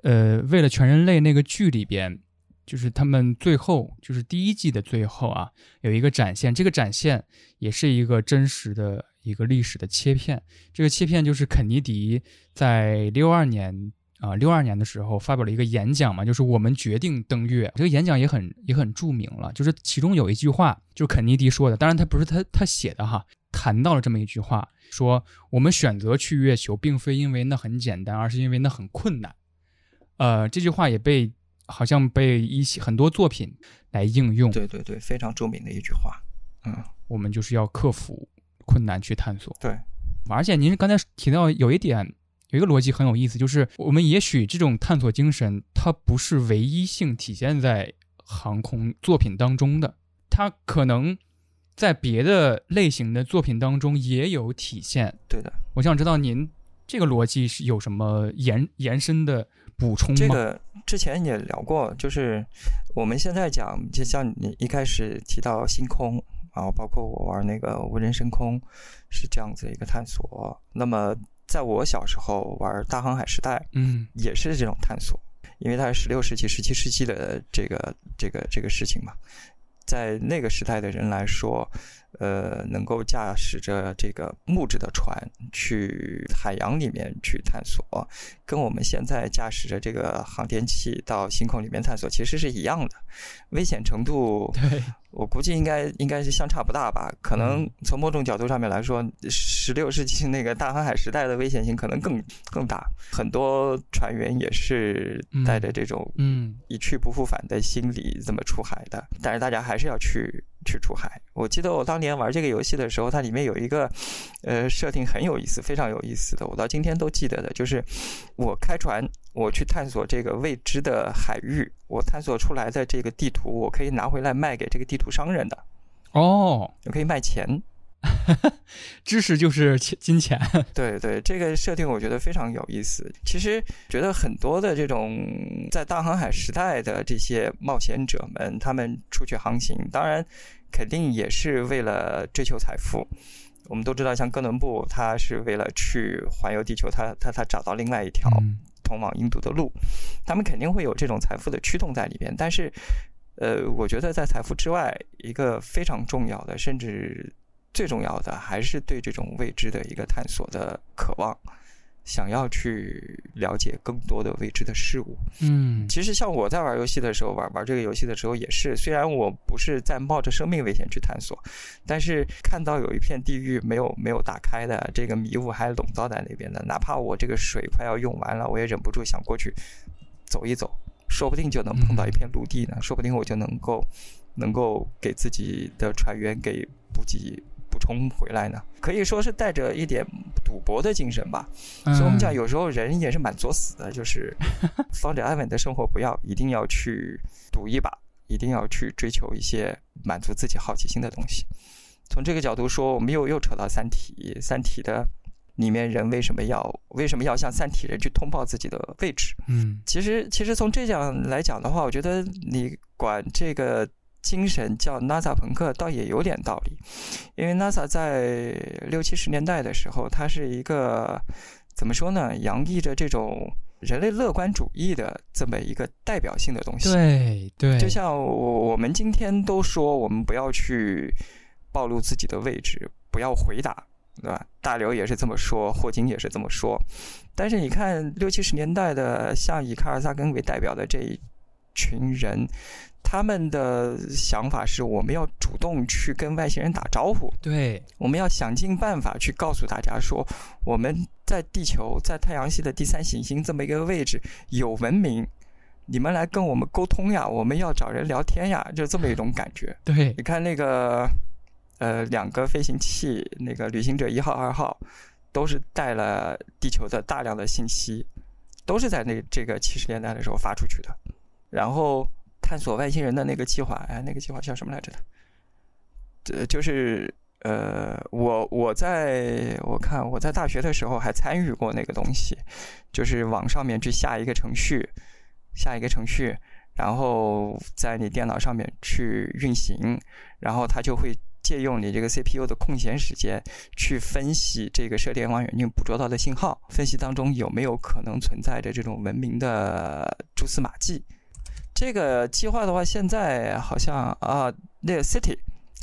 呃，为了全人类那个剧里边，就是他们最后，就是第一季的最后啊，有一个展现，这个展现也是一个真实的一个历史的切片。这个切片就是肯尼迪在六二年啊六二年的时候发表了一个演讲嘛，就是我们决定登月。这个演讲也很也很著名了，就是其中有一句话，就是肯尼迪说的，当然他不是他他写的哈，谈到了这么一句话，说我们选择去月球，并非因为那很简单，而是因为那很困难。呃，这句话也被好像被一些很多作品来应用。对对对，非常著名的一句话。嗯，我们就是要克服困难去探索。对，而且您刚才提到有一点，有一个逻辑很有意思，就是我们也许这种探索精神，它不是唯一性体现在航空作品当中的，它可能在别的类型的作品当中也有体现。对的。我想知道您这个逻辑是有什么延延伸的补充吗？这个之前也聊过，就是我们现在讲，就像你一开始提到星空，然后包括我玩那个无人升空，是这样子一个探索。那么在我小时候玩大航海时代，嗯也是这种探索，因为它是十六世纪、十七世纪的这个这个这个事情嘛。在那个时代的人来说，呃，能够驾驶着这个木质的船去海洋里面去探索，跟我们现在驾驶着这个航天器到星空里面探索其实是一样的，危险程度，[laughs] 我估计应该应该是相差不大吧。可能从某种角度上面来说，十六世纪那个大航海时代的危险性可能更更大，很多船员也是带着这种嗯一去不复返的心理这么出海的，但是大家还是要去去出海。我记得我当年玩这个游戏的时候，它里面有一个呃设定很有意思，非常有意思的，我到今天都记得的，就是我开船我去探索这个未知的海域，我探索出来的这个地图，我可以拿回来卖给这个地图商人的，哦，我可以卖钱。[laughs] 知识就是钱金钱，对对，这个设定我觉得非常有意思。其实觉得很多的这种在大航海时代的这些冒险者们，他们出去航行，当然肯定也是为了追求财富。我们都知道，像哥伦布，他是为了去环游地球，他他他找到另外一条嗯通往印度的路，他们肯定会有这种财富的驱动在里边。但是，呃，我觉得在财富之外，一个非常重要的，甚至最重要的，还是对这种未知的一个探索的渴望，想要去了解更多的未知的事物。嗯其实像我在玩游戏的时候，玩玩这个游戏的时候也是，虽然我不是在冒着生命危险去探索，但是看到有一片地域没有没有打开的，这个迷雾还笼罩在那边的，哪怕我这个水快要用完了，我也忍不住想过去走一走，说不定就能碰到一片陆地呢，说不定我就能够能够给自己的船员给补给。补充回来呢，可以说是带着一点赌博的精神吧。所以我们讲，嗯有时候人也是蛮作死的，就是 [laughs] 放着安稳的生活不要，一定要去赌一把，一定要去追求一些满足自己好奇心的东西。从这个角度说，我们又又扯到《三体》，《三体》的里面人为什么要为什么要向三体人去通报自己的位置？嗯其实，其实从这样来讲的话，我觉得你管这个精神叫 NASA 朋克，倒也有点道理。因为 NASA 在六七十年代的时候，它是一个怎么说呢，洋溢着这种人类乐观主义的这么一个代表性的东西。对对，就像我我们今天都说，我们不要去暴露自己的位置，不要回答，对吧？大刘也是这么说，霍金也是这么说。但是你看六七十年代的，像以卡尔萨根为代表的这一群人，他们的想法是我们要主动去跟外星人打招呼，对我们要想尽办法去告诉大家说，我们在地球，在太阳系的第三行星这么一个位置有文明，你们来跟我们沟通呀，我们要找人聊天呀，就这么一种感觉。对你看那个，呃，两个飞行器，那个旅行者一号、二号，都是带了地球的大量的信息，都是在那这个七十年代的时候发出去的。然后探索外星人的那个计划，哎，那个计划叫什么来着的？呃，就是呃，我我在我看我在大学的时候还参与过那个东西，就是网上面去下一个程序，下一个程序，然后在你电脑上面去运行，然后它就会借用你这个 CPU 的空闲时间去分析这个射电望远镜捕捉到的信号，分析当中有没有可能存在着这种文明的蛛丝马迹。这个计划的话，现在好像啊，那个 City。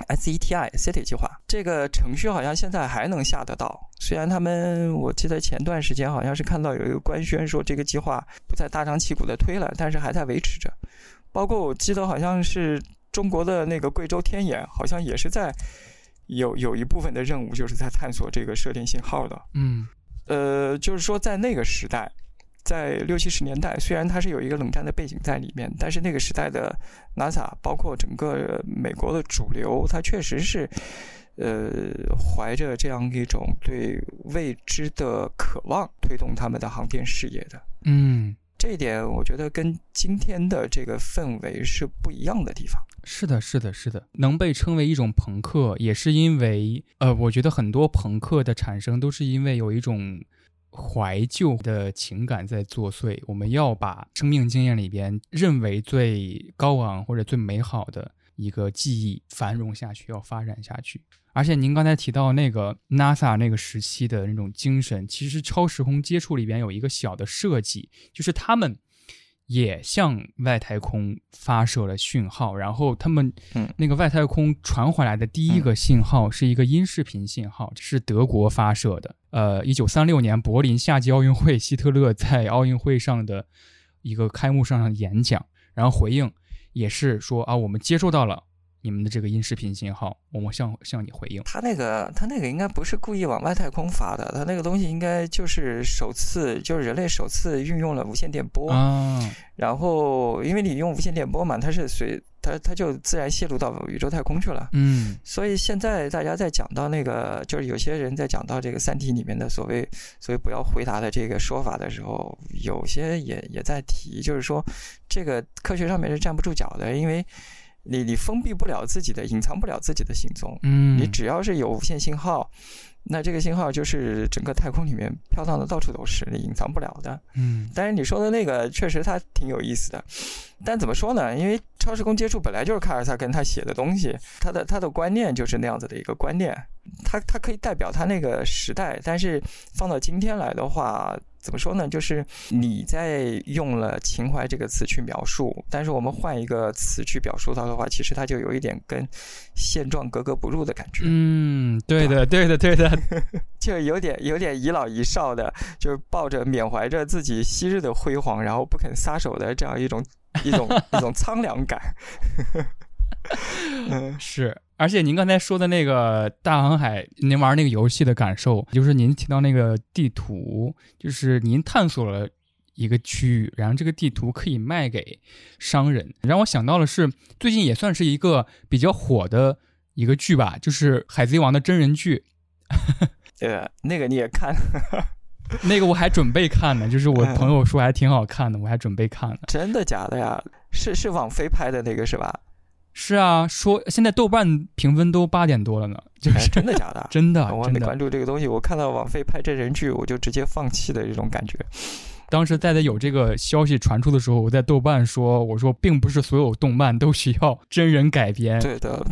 S E T I City 计划这个程序好像现在还能下得到，虽然他们我记得前段时间好像是看到有一个官宣说这个计划不再大张旗鼓的推了，但是还在维持着。包括我记得好像是中国的那个贵州天眼，好像也是在有有一部分的任务就是在探索这个射电信号的。嗯呃，就是说在那个时代，在六七十年代，虽然它是有一个冷战的背景在里面，但是那个时代的 NASA，包括整个美国的主流，它确实是，呃，怀着这样一种对未知的渴望，推动他们的航天事业的。嗯，这一点，我觉得跟今天的这个氛围是不一样的地方。是的，是的，是的，能被称为一种朋克，也是因为，呃，我觉得很多朋克的产生都是因为有一种怀旧的情感在作祟。我们要把生命经验里边认为最高昂或者最美好的一个记忆繁荣下去，要发展下去。而且您刚才提到那个 NASA 那个时期的那种精神，其实超时空接触里边有一个小的设计，就是他们也向外太空发射了讯号，然后他们嗯那个外太空传回来的第一个信号是一个音视频信号，是德国发射的。呃，一九三六年柏林夏季奥运会，希特勒在奥运会上的一个开幕式上的演讲，然后回应也是说啊，我们接收到了你们的这个音视频信号，我们向向你回应。他那个他那个应该不是故意往外太空发的，他那个东西应该就是首次就是人类首次运用了无线电波，啊，然后因为你用无线电波嘛，它是随它它就自然泄露到宇宙太空去了。嗯所以现在大家在讲到那个，就是有些人在讲到这个《三体》里面的所谓所谓不要回答的这个说法的时候，有些也也在提，就是说这个科学上面是站不住脚的，因为你你封闭不了自己的，隐藏不了自己的行踪，嗯，你只要是有无线信号。那这个信号就是整个太空里面飘荡的到处都是，你隐藏不了的。嗯但是你说的那个确实它挺有意思的，但怎么说呢？因为超时空接触本来就是卡尔萨根他写的东西，他的他的观念就是那样子的一个观念，他他可以代表他那个时代，但是放到今天来的话，怎么说呢？就是你在用了情怀这个词去描述，但是我们换一个词去表述它的话，其实它就有一点跟现状格格不入的感觉。嗯，对的，对的，对的，[laughs] 就有点有点遗老遗少的，就是抱着缅怀着自己昔日的辉煌，然后不肯撒手的这样一种一种 [laughs] 一种苍凉感。[laughs] 嗯是。而且您刚才说的那个大航海，您玩那个游戏的感受，就是您提到那个地图，就是您探索了一个区域，然后这个地图可以卖给商人，让我想到的是，最近也算是一个比较火的一个剧吧，就是《海贼王》的真人剧，[laughs] 对，那个你也看，[laughs] 那个我还准备看呢，就是我朋友说还挺好看的，我还准备看呢。真的假的呀？是是网飞拍的那个是吧？是啊，说现在豆瓣评分都八点多了呢，就哎是真的假的？[laughs] 真的我没。关注这个东西，我看到网飞拍真人剧，我就直接放弃的这种感觉。当时在在有这个消息传出的时候，我在豆瓣说，我说并不是所有动漫都需要真人改编。对的，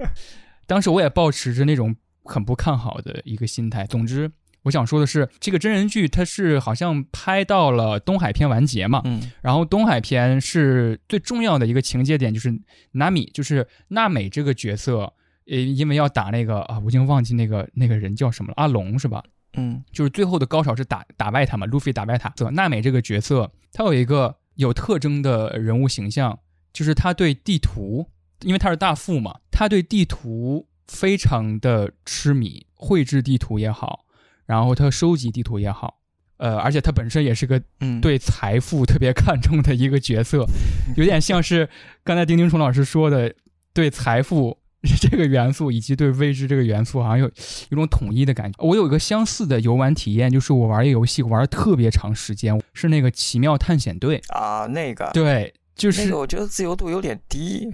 [laughs] 当时我也保持着那种很不看好的一个心态。总之，我想说的是，这个真人剧它是好像拍到了东海篇完结嘛，嗯然后东海篇是最重要的一个情节点，就是娜米，就是娜美这个角色，呃，因为要打那个啊，我已经忘记那个那个人叫什么了，阿龙是吧？嗯就是最后的高潮是打打败他嘛，路飞打败他。娜美这个角色，她有一个有特征的人物形象，就是她对地图，因为她是大副嘛，她对地图非常的痴迷，绘制地图也好，然后他收集地图也好，呃，而且他本身也是个嗯，对财富特别看重的一个角色，[laughs] 有点像是刚才丁丁虫老师说的，对财富 [laughs] 这个元素以及对未知这个元素，好像有有种统一的感觉。我有一个相似的游玩体验，就是我玩一个游戏玩了特别长时间，是那个《奇妙探险队》。啊，那个对，就是、那个，我觉得自由度有点低。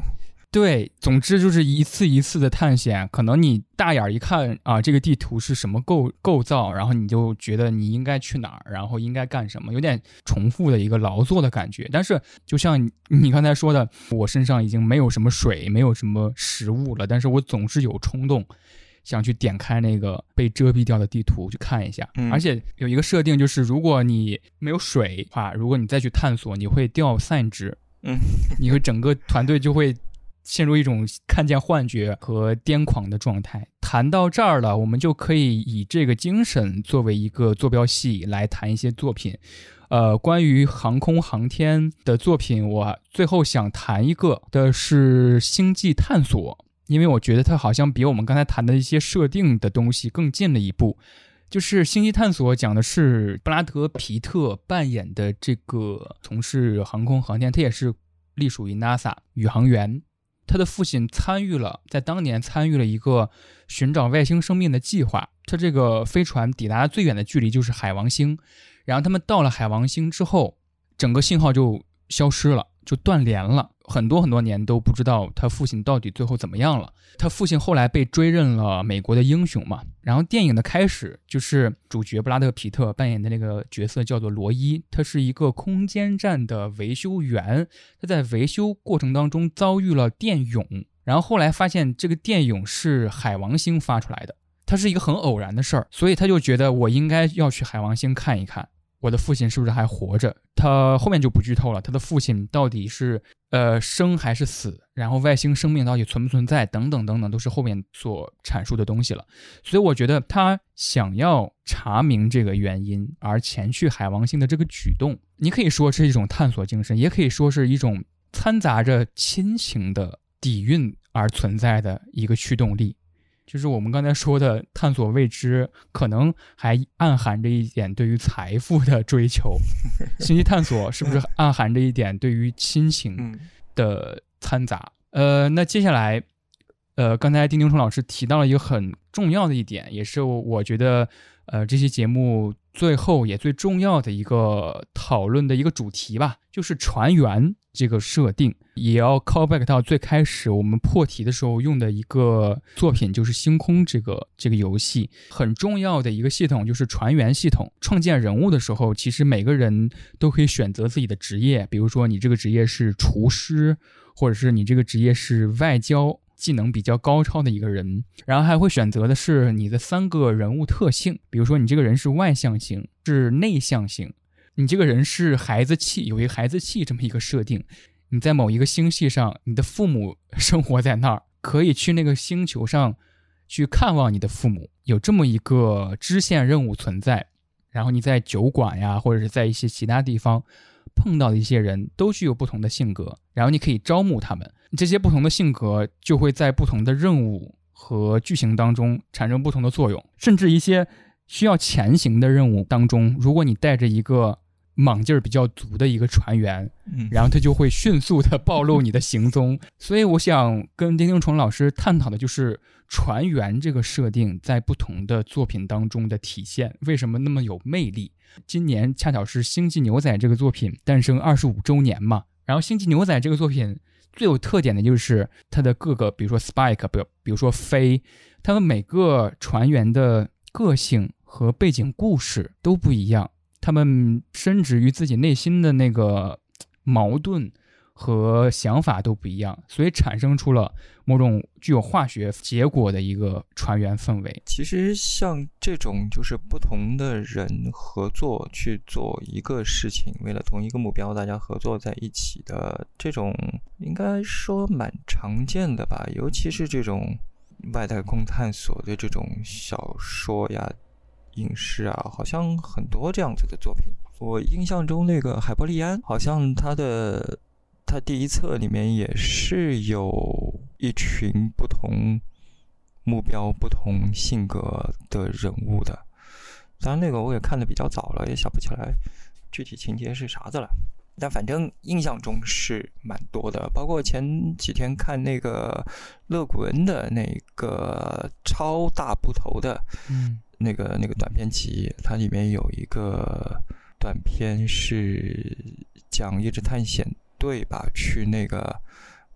对，总之就是一次一次的探险，可能你大眼儿一看啊，这个地图是什么构构造，然后你就觉得你应该去哪儿，然后应该干什么，有点重复的一个劳作的感觉。但是就像你你刚才说的，我身上已经没有什么水，没有什么食物了，但是我总是有冲动。想去点开那个被遮蔽掉的地图去看一下，嗯而且有一个设定就是，如果你没有水的话，如果你再去探索，你会掉散值，嗯，你会整个团队就会陷入一种看见幻觉和癫狂的状态。谈到这儿了，我们就可以以这个精神作为一个坐标系来谈一些作品。呃，关于航空航天的作品，我最后想谈一个的是《星际探索》，因为我觉得它好像比我们刚才谈的一些设定的东西更近了一步。就是《星际探索》讲的是布拉德·皮特扮演的这个从事航空航天，他也是隶属于 NASA 宇航员。他的父亲参与了，在当年参与了一个寻找外星生命的计划。他这个飞船抵达最远的距离就是海王星，然后他们到了海王星之后，整个信号就消失了，就断联了。很多很多年都不知道他父亲到底最后怎么样了。他父亲后来被追认了美国的英雄嘛。然后电影的开始就是主角布拉德·皮特扮演的那个角色叫做罗伊，他是一个空间站的维修员。他在维修过程当中遭遇了电涌，然后后来发现这个电涌是海王星发出来的，它是一个很偶然的事儿，所以他就觉得我应该要去海王星看一看。我的父亲是不是还活着？他后面就不剧透了，他的父亲到底是呃生还是死？然后外星生命到底存不存在？等等等等，都是后面所阐述的东西了。所以我觉得他想要查明这个原因而前去海王星的这个举动，你可以说是一种探索精神，也可以说是一种掺杂着亲情的底蕴而存在的一个驱动力。就是我们刚才说的探索未知，可能还暗含着一点对于财富的追求。信息探索是不是暗含着一点对于亲情嗯的掺杂？呃，那接下来，呃，刚才丁丁虫老师提到了一个很重要的一点，也是我觉得，呃，这期节目最后也最重要的一个讨论的一个主题吧，就是船员这个设定，也要 call back 到最开始我们破题的时候用的一个作品，就是《星空》这个这个游戏很重要的一个系统，就是船员系统。创建人物的时候，其实每个人都可以选择自己的职业，比如说你这个职业是厨师，或者是你这个职业是外交技能比较高超的一个人，然后还会选择的是你的三个人物特性，比如说你这个人是外向型，是内向型，你这个人是孩子气，有一个孩子气这么一个设定。你在某一个星系上，你的父母生活在那儿，可以去那个星球上去看望你的父母，有这么一个支线任务存在。然后你在酒馆呀，或者是在一些其他地方碰到的一些人都具有不同的性格，然后你可以招募他们。这些不同的性格就会在不同的任务和剧情当中产生不同的作用，甚至一些需要前行的任务当中，如果你带着一个莽劲儿比较足的一个船员，嗯然后他就会迅速的暴露你的行踪。所以我想跟丁丁虫老师探讨的就是船员这个设定在不同的作品当中的体现，为什么那么有魅力？今年恰巧是《星际牛仔》这个作品诞生二十五周年嘛，然后《星际牛仔》这个作品最有特点的就是它的各个，比如说 Spike，比比如说飞，他们每个船员的个性和背景故事都不一样。他们深植于自己内心的那个矛盾和想法都不一样，所以产生出了某种具有化学结果的一个船员氛围。其实像这种就是不同的人合作去做一个事情，为了同一个目标，大家合作在一起的这种，应该说蛮常见的吧。尤其是这种外太空探索的这种小说呀、影视啊，好像很多这样子的作品。我印象中那个海伯利安，好像他的他第一册里面也是有一群不同目标、不同性格的人物的。当然，那个我也看的比较早了，也想不起来具体情节是啥子了。但反正印象中是蛮多的，包括前几天看那个乐古恩的那个超大部头的嗯那个那个短片集，它里面有一个短片是讲一支探险队吧，去那个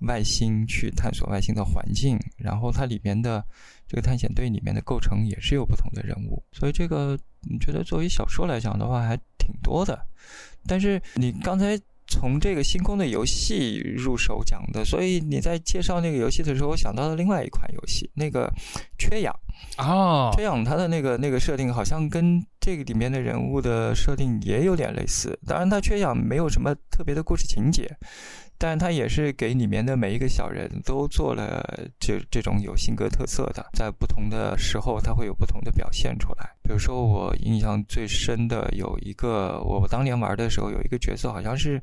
外星去探索外星的环境，然后它里面的这个探险队里面的构成也是有不同的人物，所以这个你觉得作为小说来讲的话还挺多的，但是你刚才。从这个星空的游戏入手讲的，所以你在介绍那个游戏的时候，我想到了另外一款游戏，那个《缺氧》。哦，缺氧他的那个那个设定好像跟这个里面的人物的设定也有点类似，当然他缺氧没有什么特别的故事情节，但是它也是给里面的每一个小人都做了这这种有性格特色的，在不同的时候他会有不同的表现出来。比如说我印象最深的有一个，我当年玩的时候有一个角色好像是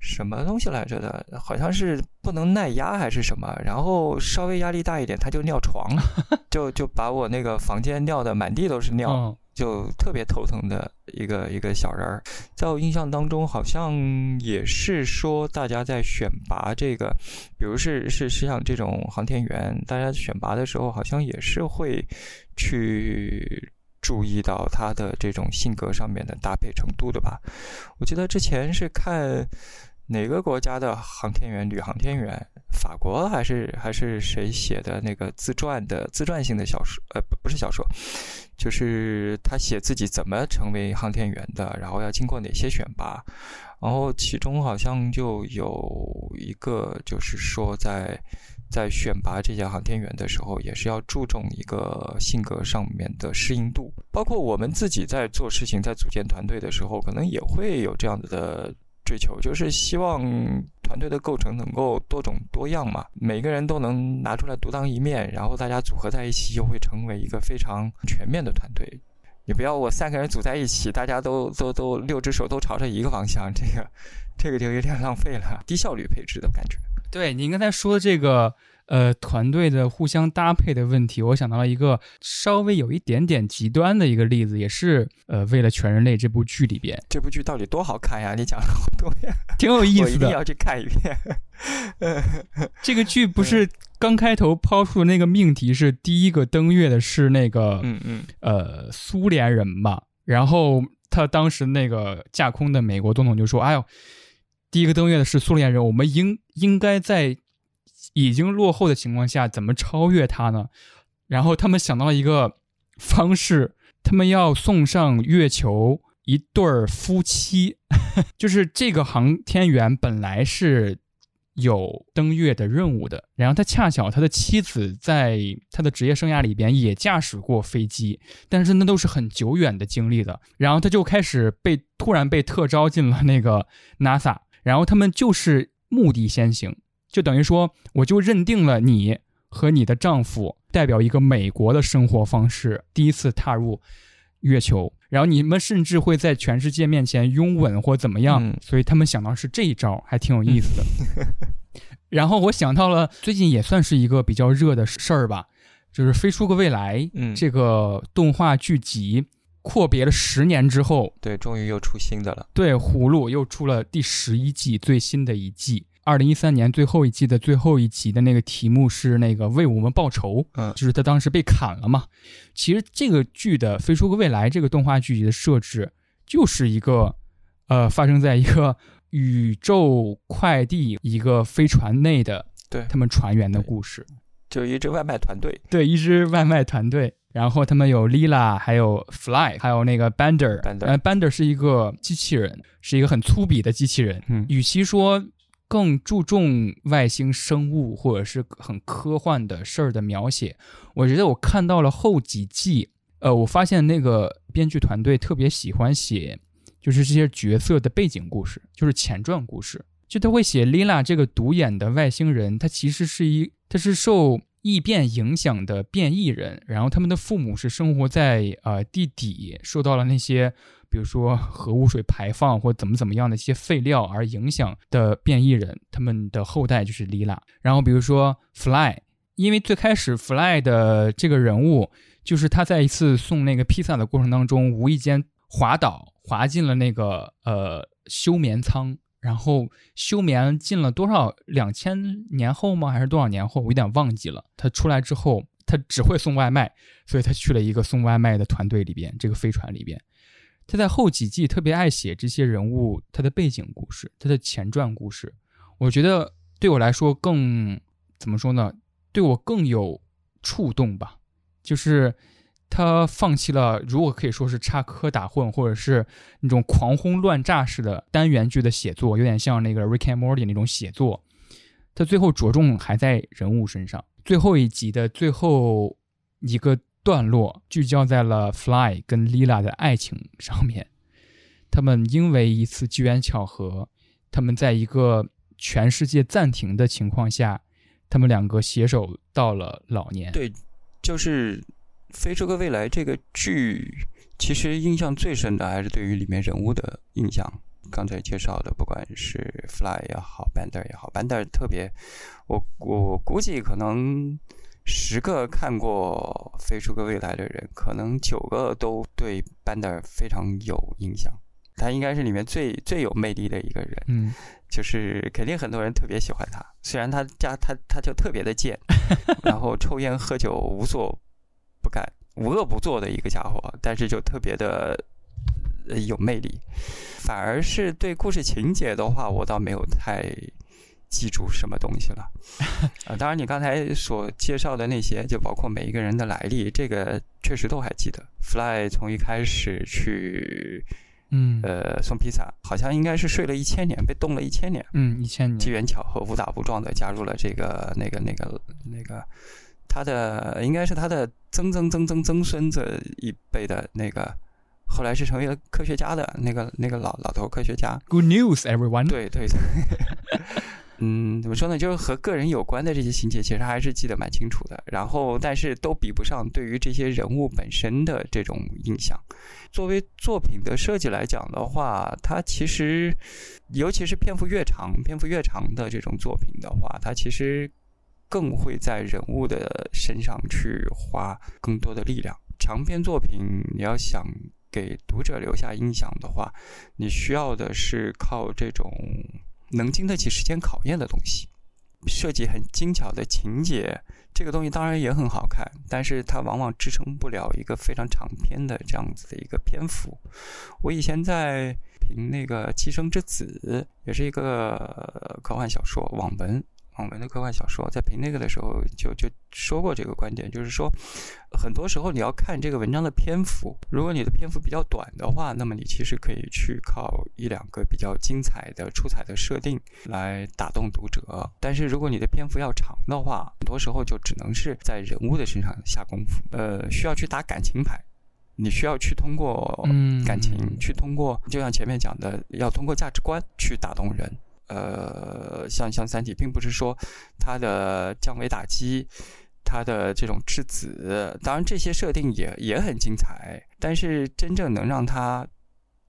什么东西来着的，好像是不能耐压还是什么，然后稍微压力大一点他就尿床，[laughs] 就就把我那个房间尿的满地都是尿。嗯就特别头疼的一个一个小人儿，在我印象当中，好像也是说大家在选拔这个，比如是是是像这种航天员，大家选拔的时候，好像也是会去注意到他的这种性格上面的搭配程度的吧。我记得之前是看哪个国家的航天员，女航天员，法国还是还是谁写的那个自传的自传性的小说，呃，不不是小说，就是他写自己怎么成为航天员的，然后要经过哪些选拔，然后其中好像就有一个就是说在在选拔这些航天员的时候，也是要注重一个性格上面的适应度。包括我们自己在做事情、在组建团队的时候，可能也会有这样子的追求，就是希望团队的构成能够多种多样嘛，每个人都能拿出来独当一面，然后大家组合在一起，又会成为一个非常全面的团队。你不要我三个人组在一起，大家都都都六只手都朝着一个方向，这个这个就有点浪费了，低效率配置的感觉。对您刚才说的这个呃团队的互相搭配的问题，我想到了一个稍微有一点点极端的一个例子，也是呃为了全人类这部剧里边这部剧到底多好看呀？你讲了好多呀，[laughs] 挺有意思的。我一定要去看一遍。[laughs] 这个剧不是刚开头抛出的那个命题是第一个登月的是那个嗯嗯，呃苏联人嘛，然后他当时那个架空的美国总统就说：“哎呦，第一个登月的是苏联人，我们应应该在已经落后的情况下怎么超越他呢？”然后他们想到了一个方式，他们要送上月球一对儿夫妻，[laughs] 就是这个航天员本来是有登月的任务的，然后他恰巧他的妻子在他的职业生涯里边也驾驶过飞机，但是那都是很久远的经历了。然后他就开始被突然被特招进了那个 NASA，然后他们就是目的先行，就等于说我就认定了你和你的丈夫代表一个美国的生活方式，第一次踏入月球，然后你们甚至会在全世界面前拥吻或怎么样，嗯所以他们想到是这一招，还挺有意思的。然后我想到了最近也算是一个比较热的事儿吧，就是《飞出个未来》嗯这个动画剧集阔别了十年之后，对，终于又出新的了。对，葫芦又出了第十一季最新的一季。二零一三年最后一季的最后一集的那个题目是那个为我们报仇，嗯就是他当时被砍了嘛。其实这个剧的《飞出个未来》这个动画剧集的设置，就是一个呃发生在一个宇宙快递一个飞船内的对他们船员的故事。就一支外卖团队，对，一支外卖团队，然后他们有 Lila，还有 Fly，还有那个 Bender。Bender 呃，Bender 是一个机器人，是一个很粗鄙的机器人。嗯与其说更注重外星生物或者是很科幻的事儿的描写，我觉得我看到了后几季，呃，我发现那个编剧团队特别喜欢写，就是这些角色的背景故事，就是前传故事。就他会写 Lila 这个独眼的外星人，他其实是一，他是受异变影响的变异人，然后他们的父母是生活在呃地底，受到了那些比如说核污水排放或怎么怎么样的一些废料而影响的变异人，他们的后代就是 Lila。然后比如说 Fly，因为最开始 Fly 的这个人物就是他在一次送那个披萨的过程当中，无意间滑倒，滑进了那个呃休眠舱。然后休眠进了多少两千年后吗？还是多少年后？我有点忘记了。他出来之后，他只会送外卖，所以他去了一个送外卖的团队里边，这个飞船里边。他在后几季特别爱写这些人物他的背景故事，他的前传故事。我觉得对我来说更怎么说呢？对我更有触动吧。就是他放弃了，如果可以说是插科打诨，或者是那种狂轰乱炸式的单元剧的写作，有点像那个《Rick and Morty》那种写作。他最后着重还在人物身上。最后一集的最后一个段落聚焦在了 Fly 跟 Lila 的爱情上面。他们因为一次机缘巧合，他们在一个全世界暂停的情况下，他们两个携手到了老年。对，就是《飞出个未来》这个剧，其实印象最深的还是对于里面人物的印象。刚才介绍的，不管是 Fly 也好，Bender 也好，Bender 特别，我我估计可能十个看过《飞出个未来》的人，可能九个都对 Bender 非常有印象。他应该是里面最最有魅力的一个人，嗯，就是肯定很多人特别喜欢他。虽然他家他他就特别的贱，[laughs] 然后抽烟喝酒无所不干、无恶不作的一个家伙，但是就特别的呃有魅力。反而是对故事情节的话，我倒没有太记住什么东西了。[laughs] 啊，当然你刚才所介绍的那些，就包括每一个人的来历，这个确实都还记得。Fly 从一开始去嗯呃，送披萨，好像应该是睡了一千年，被冻了一千年。嗯，一千机，缘巧合，误打误撞的加入了这个那个那个那个，他的应该是他的曾曾曾曾曾孙子一辈的那个，后来是成为了科学家的那个那个老老头科学家。Good news, everyone！对对，[laughs] 嗯，怎么说呢？就是和个人有关的这些情节，其实还是记得蛮清楚的。然后，但是都比不上对于这些人物本身的这种印象。作为作品的设计来讲的话，它其实，尤其是篇幅越长、篇幅越长的这种作品的话，它其实更会在人物的身上去花更多的力量。长篇作品，你要想给读者留下印象的话，你需要的是靠这种能经得起时间考验的东西，设计很精巧的情节，这个东西当然也很好看，但是它往往支撑不了一个非常长篇的这样子的一个篇幅。我以前在评那个《寄生之子》，也是一个科幻小说网文。网文的科幻小说，在评那个的时候就就说过这个观点，就是说，很多时候你要看这个文章的篇幅，如果你的篇幅比较短的话，那么你其实可以去靠一两个比较精彩的、出彩的设定来打动读者。但是如果你的篇幅要长的话，很多时候就只能是在人物的身上下功夫，呃，需要去打感情牌。你需要去通过嗯感情，去通过，就像前面讲的，要通过价值观去打动人。呃，像像《三体》，并不是说它的降维打击，它的这种质子，当然这些设定也也很精彩，但是真正能让它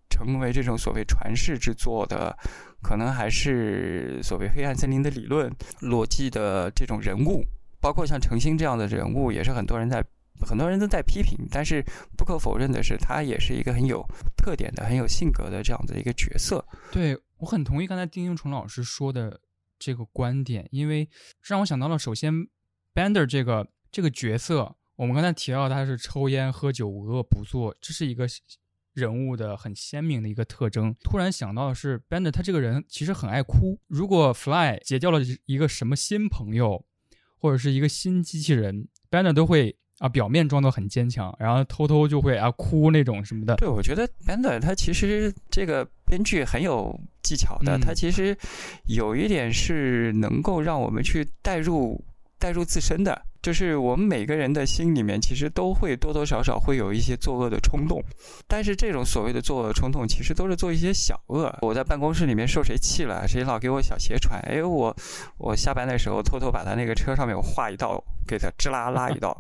成为这种所谓传世之作的，可能还是所谓黑暗森林的理论、逻辑的这种人物，包括像程心这样的人物，也是很多人在很多人都在批评，但是不可否认的是，他也是一个很有特点的、很有性格的这样的一个角色。对我很同意刚才丁英崇老师说的这个观点，因为让我想到了，首先 Bender 这个这个角色，我们刚才提到他是抽烟、喝酒、无恶不作，这是一个人物的很鲜明的一个特征。突然想到的是，Bender 他这个人其实很爱哭。如果 Fly 结交了一个什么新朋友，或者是一个新机器人，Bender 都会。啊，表面装作很坚强，然后偷偷就会啊哭那种什么的。对，我觉得 Bender 他其实这个编剧很有技巧的，嗯他其实有一点是能够让我们去带入带入自身的，就是我们每个人的心里面其实都会多多少少会有一些作恶的冲动，但是这种所谓的作恶冲动，其实都是做一些小恶。我在办公室里面受谁气了，谁老给我小鞋穿，哎，我我下班的时候偷偷把他那个车上面我划一道，给他吱啦拉一道。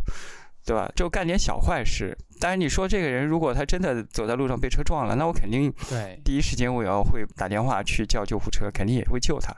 对吧？就干点小坏事。但是你说这个人如果他真的走在路上被车撞了，那我肯定对，第一时间我要会打电话去叫救护车，肯定也会救他。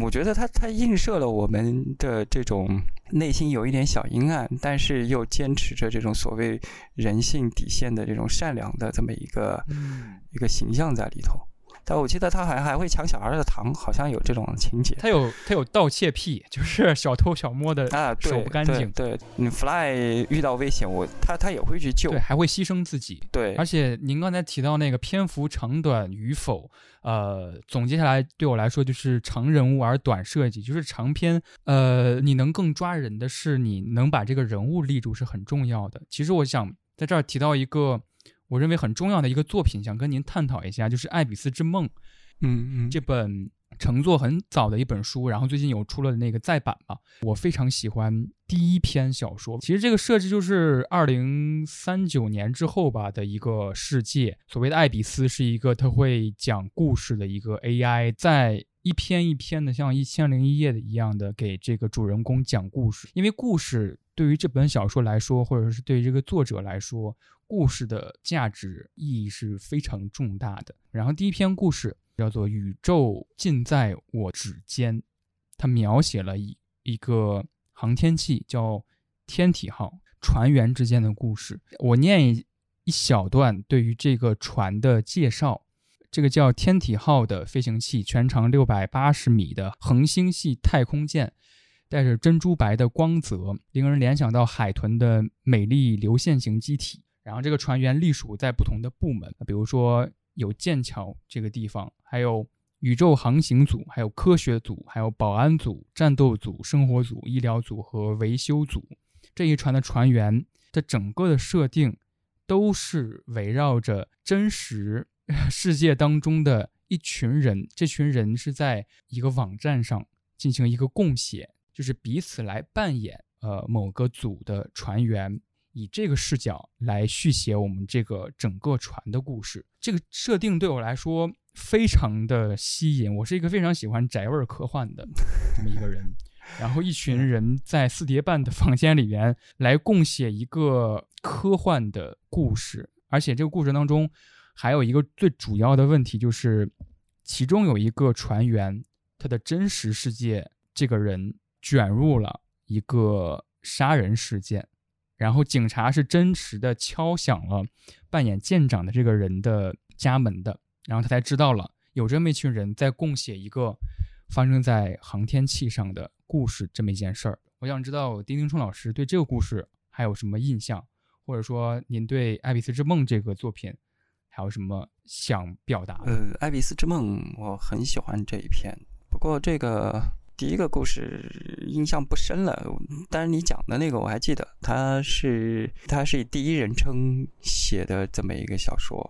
我觉得他他映射了我们的这种内心有一点小阴暗，但是又坚持着这种所谓人性底线的这种善良的这么一个、嗯，一个形象在里头。但我记得他好像还会抢小孩的糖，好像有这种情节。他有他有盗窃癖，就是 [laughs] 小偷小摸的啊，手不干净，对，对你 Fly 遇到危险，我他他也会去救对，，还会牺牲自己。对，而且您刚才提到那个篇幅长短与否，呃，总结下来对我来说就是长人物而短设计，就是长篇，呃，你能更抓人的是你能把这个人物立住是很重要的。其实我想在这儿提到一个我认为很重要的一个作品，想跟您探讨一下，就是《爱比斯之梦》嗯嗯，这本乘坐很早的一本书，然后最近有出了那个再版嘛，我非常喜欢第一篇小说。其实这个设置就是二零三九年之后吧的一个世界。所谓的爱比斯是一个他会讲故事的一个 AI，在一篇一篇的像一千零一夜的一样的给这个主人公讲故事，因为故事对于这本小说来说，或者是对于这个作者来说，故事的价值意义是非常重大的。然后第一篇故事叫做《宇宙尽在我指尖》，它描写了一一个航天器叫天体号船员之间的故事。我念一一小段对于这个船的介绍。这个叫天体号的飞行器，全长六百八十米的恒星系太空舰，带着珍珠白的光泽，令人联想到海豚的美丽流线型机体。然后这个船员隶属在不同的部门，比如说有剑桥这个地方，还有宇宙航行组，还有科学组，还有保安组、战斗组、生活组、医疗组和维修组。这一船的船员的整个的设定都是围绕着真实 [laughs] 世界当中的一群人，这群人是在一个网站上进行一个共写，就是彼此来扮演呃某个组的船员，以这个视角来续写我们这个整个船的故事。这个设定对我来说非常的吸引，我是一个非常喜欢宅味儿科幻的这么一个人。然后一群人在四叠半的房间里边来共写一个科幻的故事，而且这个故事当中还有一个最主要的问题，就是其中有一个船员，他的真实世界这个人卷入了一个杀人事件，然后警察是真实的敲响了扮演舰长的这个人的家门的，然后他才知道了有这么一群人在共写一个发生在航天器上的。故事这么一件事儿，我想知道丁丁春老师对这个故事还有什么印象，或者说您对《爱丽丝之梦》这个作品还有什么想表达？呃，《爱丽丝之梦》我很喜欢这一篇，不过这个第一个故事印象不深了。但是你讲的那个我还记得，它是它是以第一人称写的这么一个小说，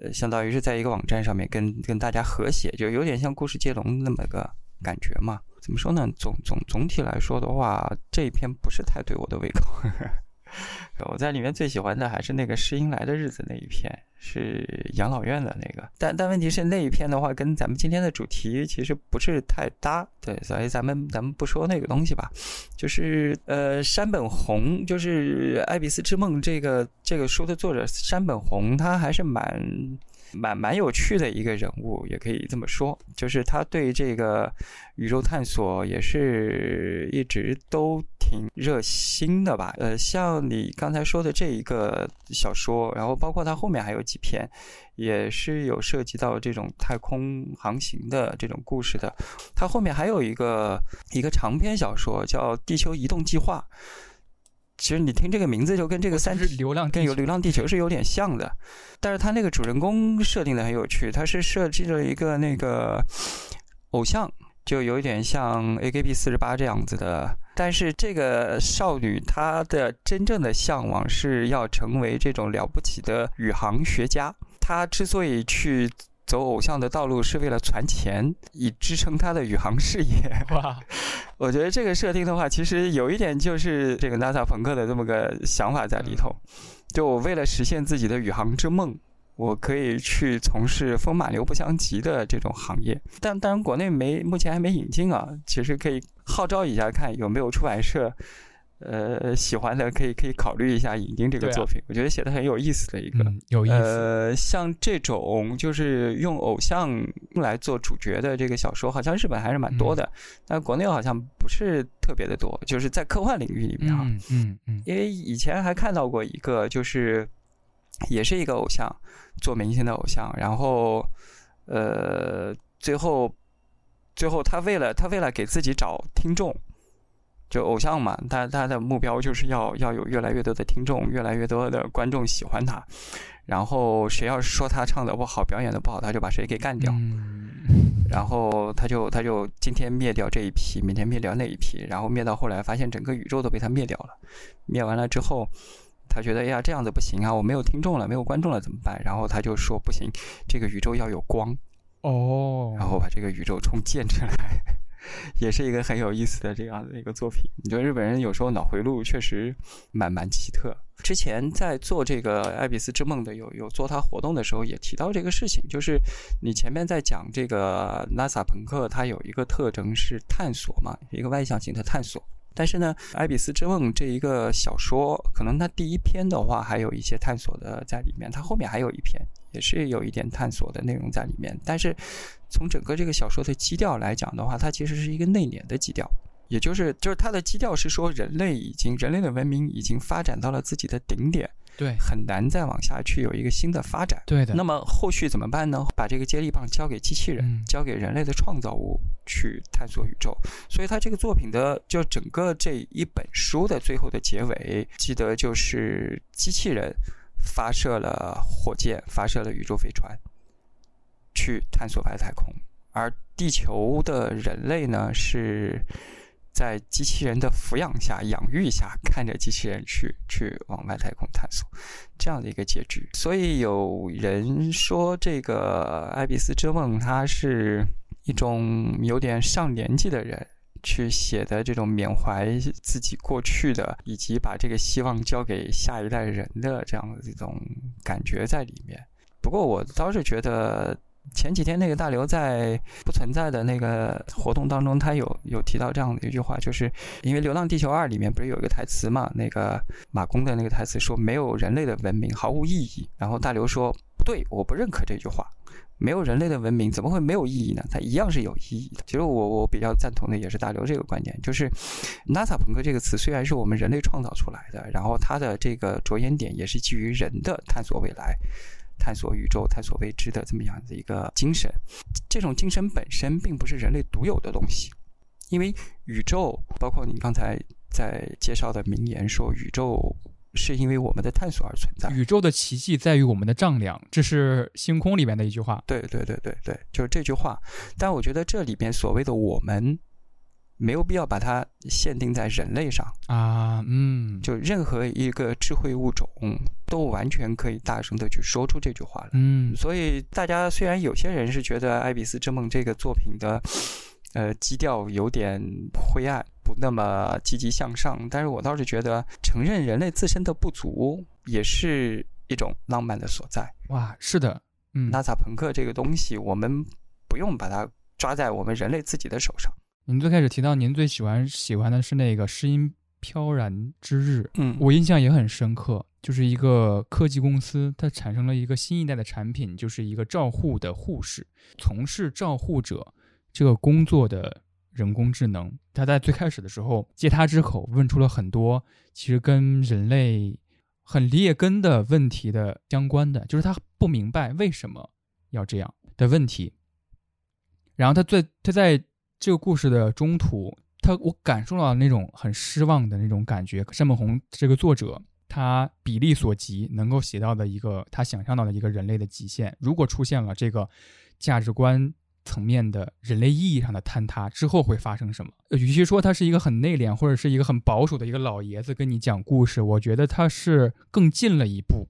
呃，相当于是在一个网站上面跟跟大家合写，就有点像故事接龙那么个感觉嘛。怎么说呢？总总总体来说的话，这一篇不是太对我的胃口。[laughs] [laughs] 我在里面最喜欢的还是那个诗音来的日子那一篇，是养老院的那个。但但问题是那一篇的话，跟咱们今天的主题其实不是太搭。对，所以咱们咱们不说那个东西吧。就是呃，山本弘，就是《爱丽丝之梦》这个这个书的作者山本弘，他还是蛮。蛮蛮有趣的一个人物，也可以这么说，就是他对这个宇宙探索也是一直都挺热心的吧。呃，像你刚才说的这一个小说，然后包括他后面还有几篇，也是有涉及到这种太空航行的这种故事的。他后面还有一个一个长篇小说叫《地球移动计划》。其实你听这个名字就跟这个三流浪跟有流浪地球是有点像的，但是他那个主人公设定的很有趣，他是设计了一个那个偶像，就有一点像 AKB 四十八这样子的，但是这个少女她的真正的向往是要成为这种了不起的宇航学家，她之所以去。走偶像的道路是为了攒钱，以支撑他的宇航事业。[laughs] 哇，我觉得这个设定的话，其实有一点就是这个 NASA 朋克的这么个想法在里头。就我为了实现自己的宇航之梦，我可以去从事风马牛不相及的这种行业。但当然，国内没目前还没引进啊。其实可以号召一下，看有没有出版社。呃，喜欢的可以可以考虑一下引进这个作品，我觉得写的很有意思的一个，有意思。呃，像这种就是用偶像来做主角的这个小说，好像日本还是蛮多的，但国内好像不是特别的多，就是在科幻领域里面啊，嗯嗯，因为以前还看到过一个，就是也是一个偶像做明星的偶像，然后呃，最后最后他为了他为了给自己找听众。就偶像嘛，他他的目标就是要要有越来越多的听众，越来越多的观众喜欢他。然后谁要是说他唱的不好，表演的不好，他就把谁给干掉。然后他就他就今天灭掉这一批，明天灭掉那一批，然后灭到后来发现整个宇宙都被他灭掉了。灭完了之后，他觉得哎呀这样子不行啊，我没有听众了，没有观众了怎么办？然后他就说不行，这个宇宙要有光哦，然后把这个宇宙重建出来。[laughs] 也是一个很有意思的这样的一个作品。你觉得日本人有时候脑回路确实蛮蛮奇特。之前在做这个《爱比斯之梦》的有有做他活动的时候，也提到这个事情，就是你前面在讲这个 NASA 朋克，它有一个特征是探索嘛，一个外向型的探索。但是呢，《爱比斯之梦》这一个小说，可能它第一篇的话还有一些探索的在里面，它后面还有一篇也是有一点探索的内容在里面。但是从整个这个小说的基调来讲的话，它其实是一个内敛的基调，也就是就是它的基调是说人类已经人类的文明已经发展到了自己的顶点。对，很难再往下去有一个新的发展。对的。那么后续怎么办呢？把这个接力棒交给机器人，交给人类的创造物去探索宇宙。所以他这个作品的就整个这一本书的最后的结尾，记得就是机器人发射了火箭，发射了宇宙飞船，去探索外太空，而地球的人类呢是在机器人的抚养下、养育下，看着机器人去去往外太空探索，这样的一个结局。所以有人说，这个《爱丽丝之梦》它是一种有点上年纪的人。去写的这种缅怀自己过去的，以及把这个希望交给下一代人的这样的一种感觉在里面。不过我倒是觉得前几天那个大刘在不存在的那个活动当中，他有有提到这样的一句话，就是因为《流浪地球二》里面不是有一个台词嘛？那个马工的那个台词说：“没有人类的文明毫无意义。”然后大刘说：“不对，我不认可这句话。”没有人类的文明，怎么会没有意义呢？它一样是有意义的。其实我我比较赞同的也是大刘这个观点，就是 “NASA 朋克”这个词虽然是我们人类创造出来的，然后它的这个着眼点也是基于人的探索未来、探索宇宙、探索未知的这么样的一个精神。这种精神本身并不是人类独有的东西，因为宇宙，包括你刚才在介绍的名言说宇宙。是因为我们的探索而存在。宇宙的奇迹在于我们的丈量，这是星空里面的一句话。对对对对对，就是这句话。但我觉得这里边所谓的我们，没有必要把它限定在人类上啊。嗯，就任何一个智慧物种都完全可以大声的去说出这句话来。嗯，所以大家虽然有些人是觉得《爱比斯之梦》这个作品的。呃，基调有点灰暗，不那么积极向上。但是我倒是觉得，承认人类自身的不足，也是一种浪漫的所在。哇，是的，嗯，纳萨朋克这个东西，我们不用把它抓在我们人类自己的手上。您最开始提到，您最喜欢喜欢的是那个《诗音飘然之日》，嗯，我印象也很深刻，就是一个科技公司，它产生了一个新一代的产品，就是一个照护的护士，从事照护者。这个工作的人工智能，他在最开始的时候借他之口问出了很多其实跟人类很劣根的问题的相关的，就是他不明白为什么要这样的问题。然后他在他在这个故事的中途，他我感受到那种很失望的那种感觉。山本宏这个作者，他比例所及能够写到的一个他想象到的一个人类的极限，如果出现了这个价值观。层面的人类意义上的坍塌之后会发生什么？与其说他是一个很内敛或者是一个很保守的一个老爷子跟你讲故事，我觉得他是更进了一步，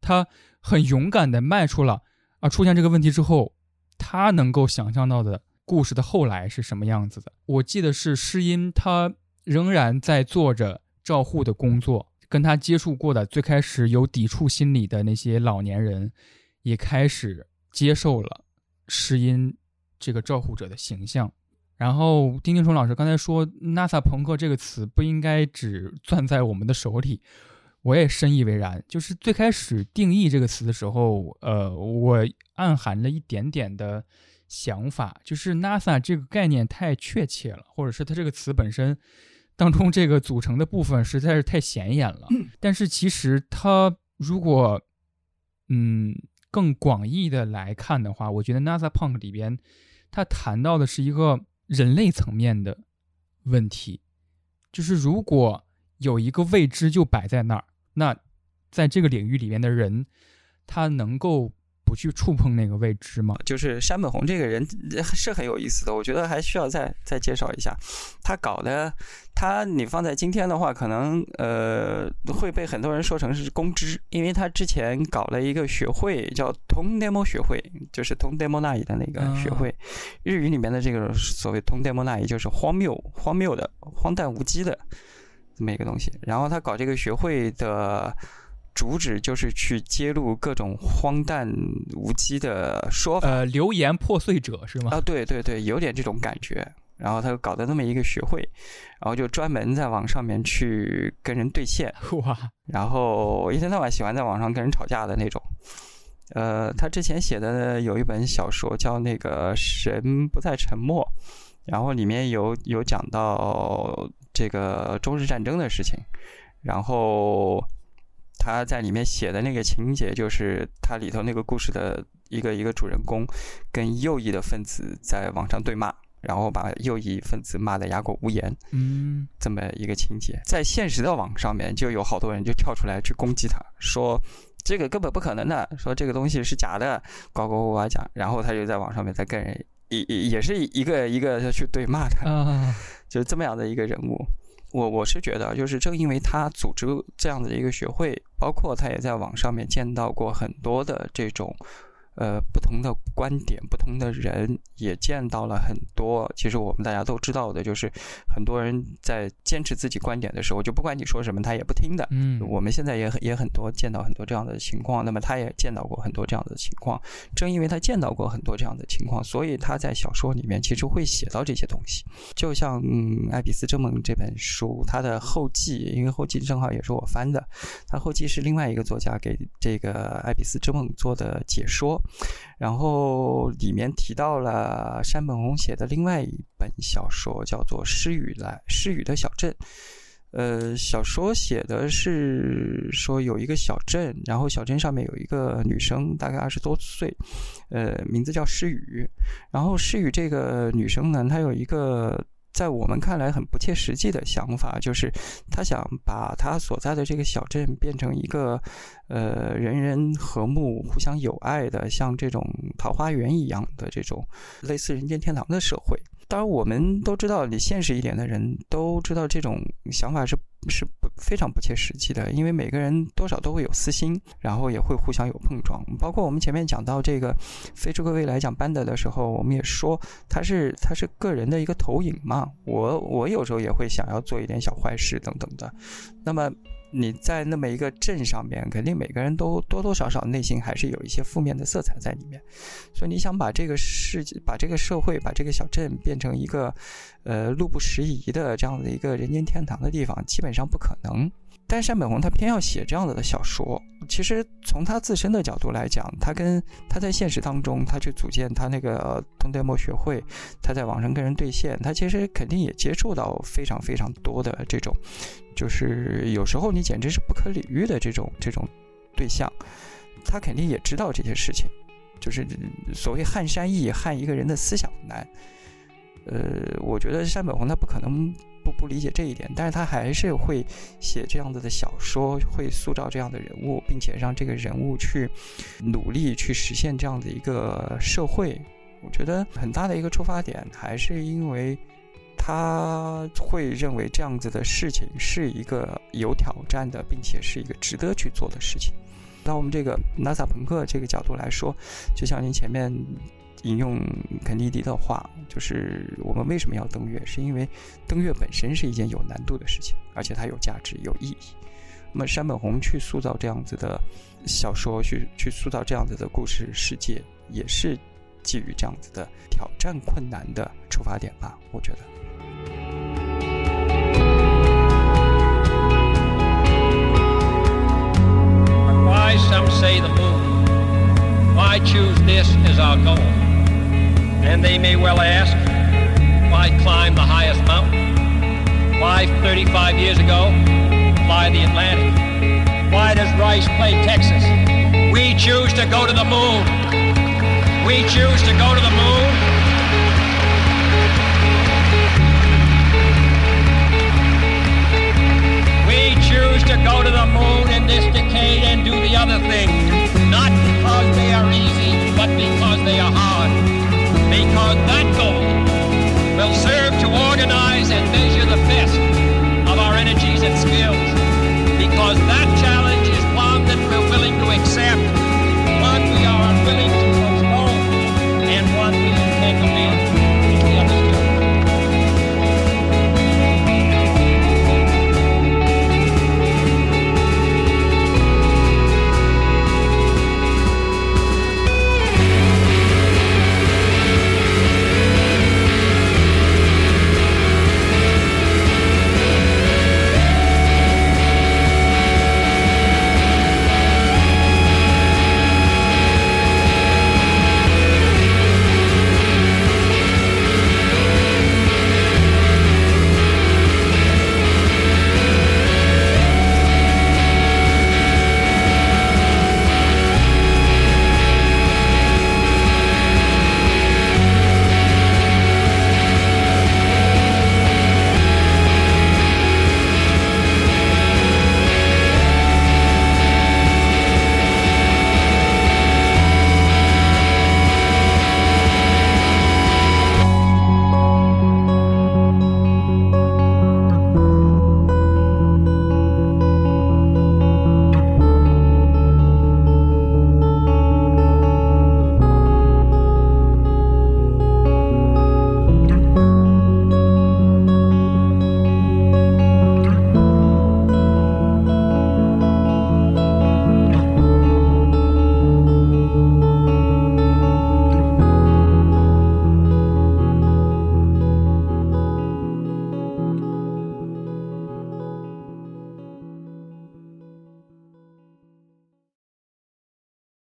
他很勇敢的迈出了啊，出现这个问题之后，他能够想象到的故事的后来是什么样子的。我记得是诗音，他仍然在做着照护的工作，跟他接触过的最开始有抵触心理的那些老年人，也开始接受了诗音。这个照护者的形象，然后丁丁虫老师刚才说 “NASA 朋克”这个词不应该只攥在我们的手里，我也深以为然。就是最开始定义这个词的时候，呃，我暗含了一点点的想法，就是 NASA 这个概念太确切了，或者是它这个词本身当中这个组成的部分实在是太显眼了。但是其实它如果嗯更广义的来看的话，我觉得 NASA Punk 里边。它谈到的是一个人类层面的问题，就是如果有一个未知就摆在那儿，那在这个领域里面的人，他能够。去触碰那个未知吗？就是山本宏这个人是很有意思的，我觉得还需要再再介绍一下。他搞的，他你放在今天的话，可能呃会被很多人说成是公知，因为他之前搞了一个学会叫通 demo 学会，就是通 demo 那里的那个学会。日语里面的这个所谓通 demo 那就是荒谬、荒谬的、荒诞无稽的这么一个东西。然后他搞这个学会的。主旨就是去揭露各种荒诞无稽的说法，呃，流言破碎者是吗？啊，对对对，有点这种感觉。然后他搞的那么一个学会，然后就专门在网上面去跟人对线，[laughs] 哇！然后一天到晚喜欢在网上跟人吵架的那种。呃，他之前写的有一本小说叫那个《神不再沉默》，然后里面有有讲到这个中日战争的事情，然后。他在里面写的那个情节，就是他里头那个故事的一个一个主人公，跟右翼的分子在网上对骂，然后把右翼分子骂得哑口无言，嗯，这么一个情节，在现实的网上面就有好多人就跳出来去攻击他，说这个根本不可能的，说这个东西是假的，呱呱呱呱讲，然后他就在网上面在跟人也也也是一个一个去对骂他，啊，就是这么样的一个人物。我我是觉得，就是正因为他组织这样的一个学会，包括他也在网上面见到过很多的这种。呃，不同的观点，不同的人也见到了很多。其实我们大家都知道的，就是很多人在坚持自己观点的时候，就不管你说什么，他也不听的。嗯，我们现在也很也很多见到很多这样的情况。那么他也见到过很多这样的情况。正因为他见到过很多这样的情况，所以他在小说里面其实会写到这些东西。就像《爱比斯之梦》这本书，它的后记，因为后记正好也是我翻的，它后记是另外一个作家给这个《爱比斯之梦》做的解说。然后里面提到了山本宏写的另外一本小说，叫做《失语来失语的小镇》。呃，小说写的是说有一个小镇，然后小镇上面有一个女生，大概二十多岁，呃，名字叫诗雨。然后诗雨这个女生呢，她有一个。在我们看来很不切实际的想法，就是他想把他所在的这个小镇变成一个，呃，人人和睦、互相友爱的，像这种桃花源一样的这种类似人间天堂的社会。当然，我们都知道，你现实一点的人都知道，这种想法是是不非常不切实际的。因为每个人多少都会有私心，然后也会互相有碰撞。包括我们前面讲到这个《非洲各位来讲班德的时候，我们也说，他是他是个人的一个投影嘛。我我有时候也会想要做一点小坏事等等的。那么。你在那么一个镇上面，肯定每个人都多多少少内心还是有一些负面的色彩在里面，所以你想把这个世界、把这个社会、把这个小镇变成一个，呃，路不拾遗的这样的一个人间天堂的地方，基本上不可能。但山本宏他偏要写这样子的小说，其实从他自身的角度来讲，他跟他在现实当中，他去组建他那个东德莫学会，他在网上跟人对线，他其实肯定也接触到非常非常多的这种，就是有时候你简直是不可理喻的这种这种对象，他肯定也知道这些事情，就是所谓撼山易，撼一个人的思想难。呃，我觉得山本宏他不可能。不不理解这一点，但是他还是会写这样子的小说，会塑造这样的人物，并且让这个人物去努力去实现这样的一个社会。我觉得很大的一个出发点还是因为他会认为这样子的事情是一个有挑战的，并且是一个值得去做的事情。那我们这个 NASA 朋克这个角度来说，就像您前面。引用肯尼迪的话，就是我们为什么要登月？是因为登月本身是一件有难度的事情，而且它有价值、有意义。那么山本宏去塑造这样子的小说，去去塑造这样子的故事世界，也是基于这样子的挑战困难的出发点吧？我觉得。Well ask, why climb the highest mountain? Why 35 years ago fly the Atlantic? Why does Rice play Texas? We choose to go to the moon. We choose to go to the moon. We choose to go to the moon in this decade and do the other thing, not because that goal will serve to organize and measure the best of our energies and skills because that challenge is one that we're willing to accept, one we are unwilling to postpone, and one we intend to a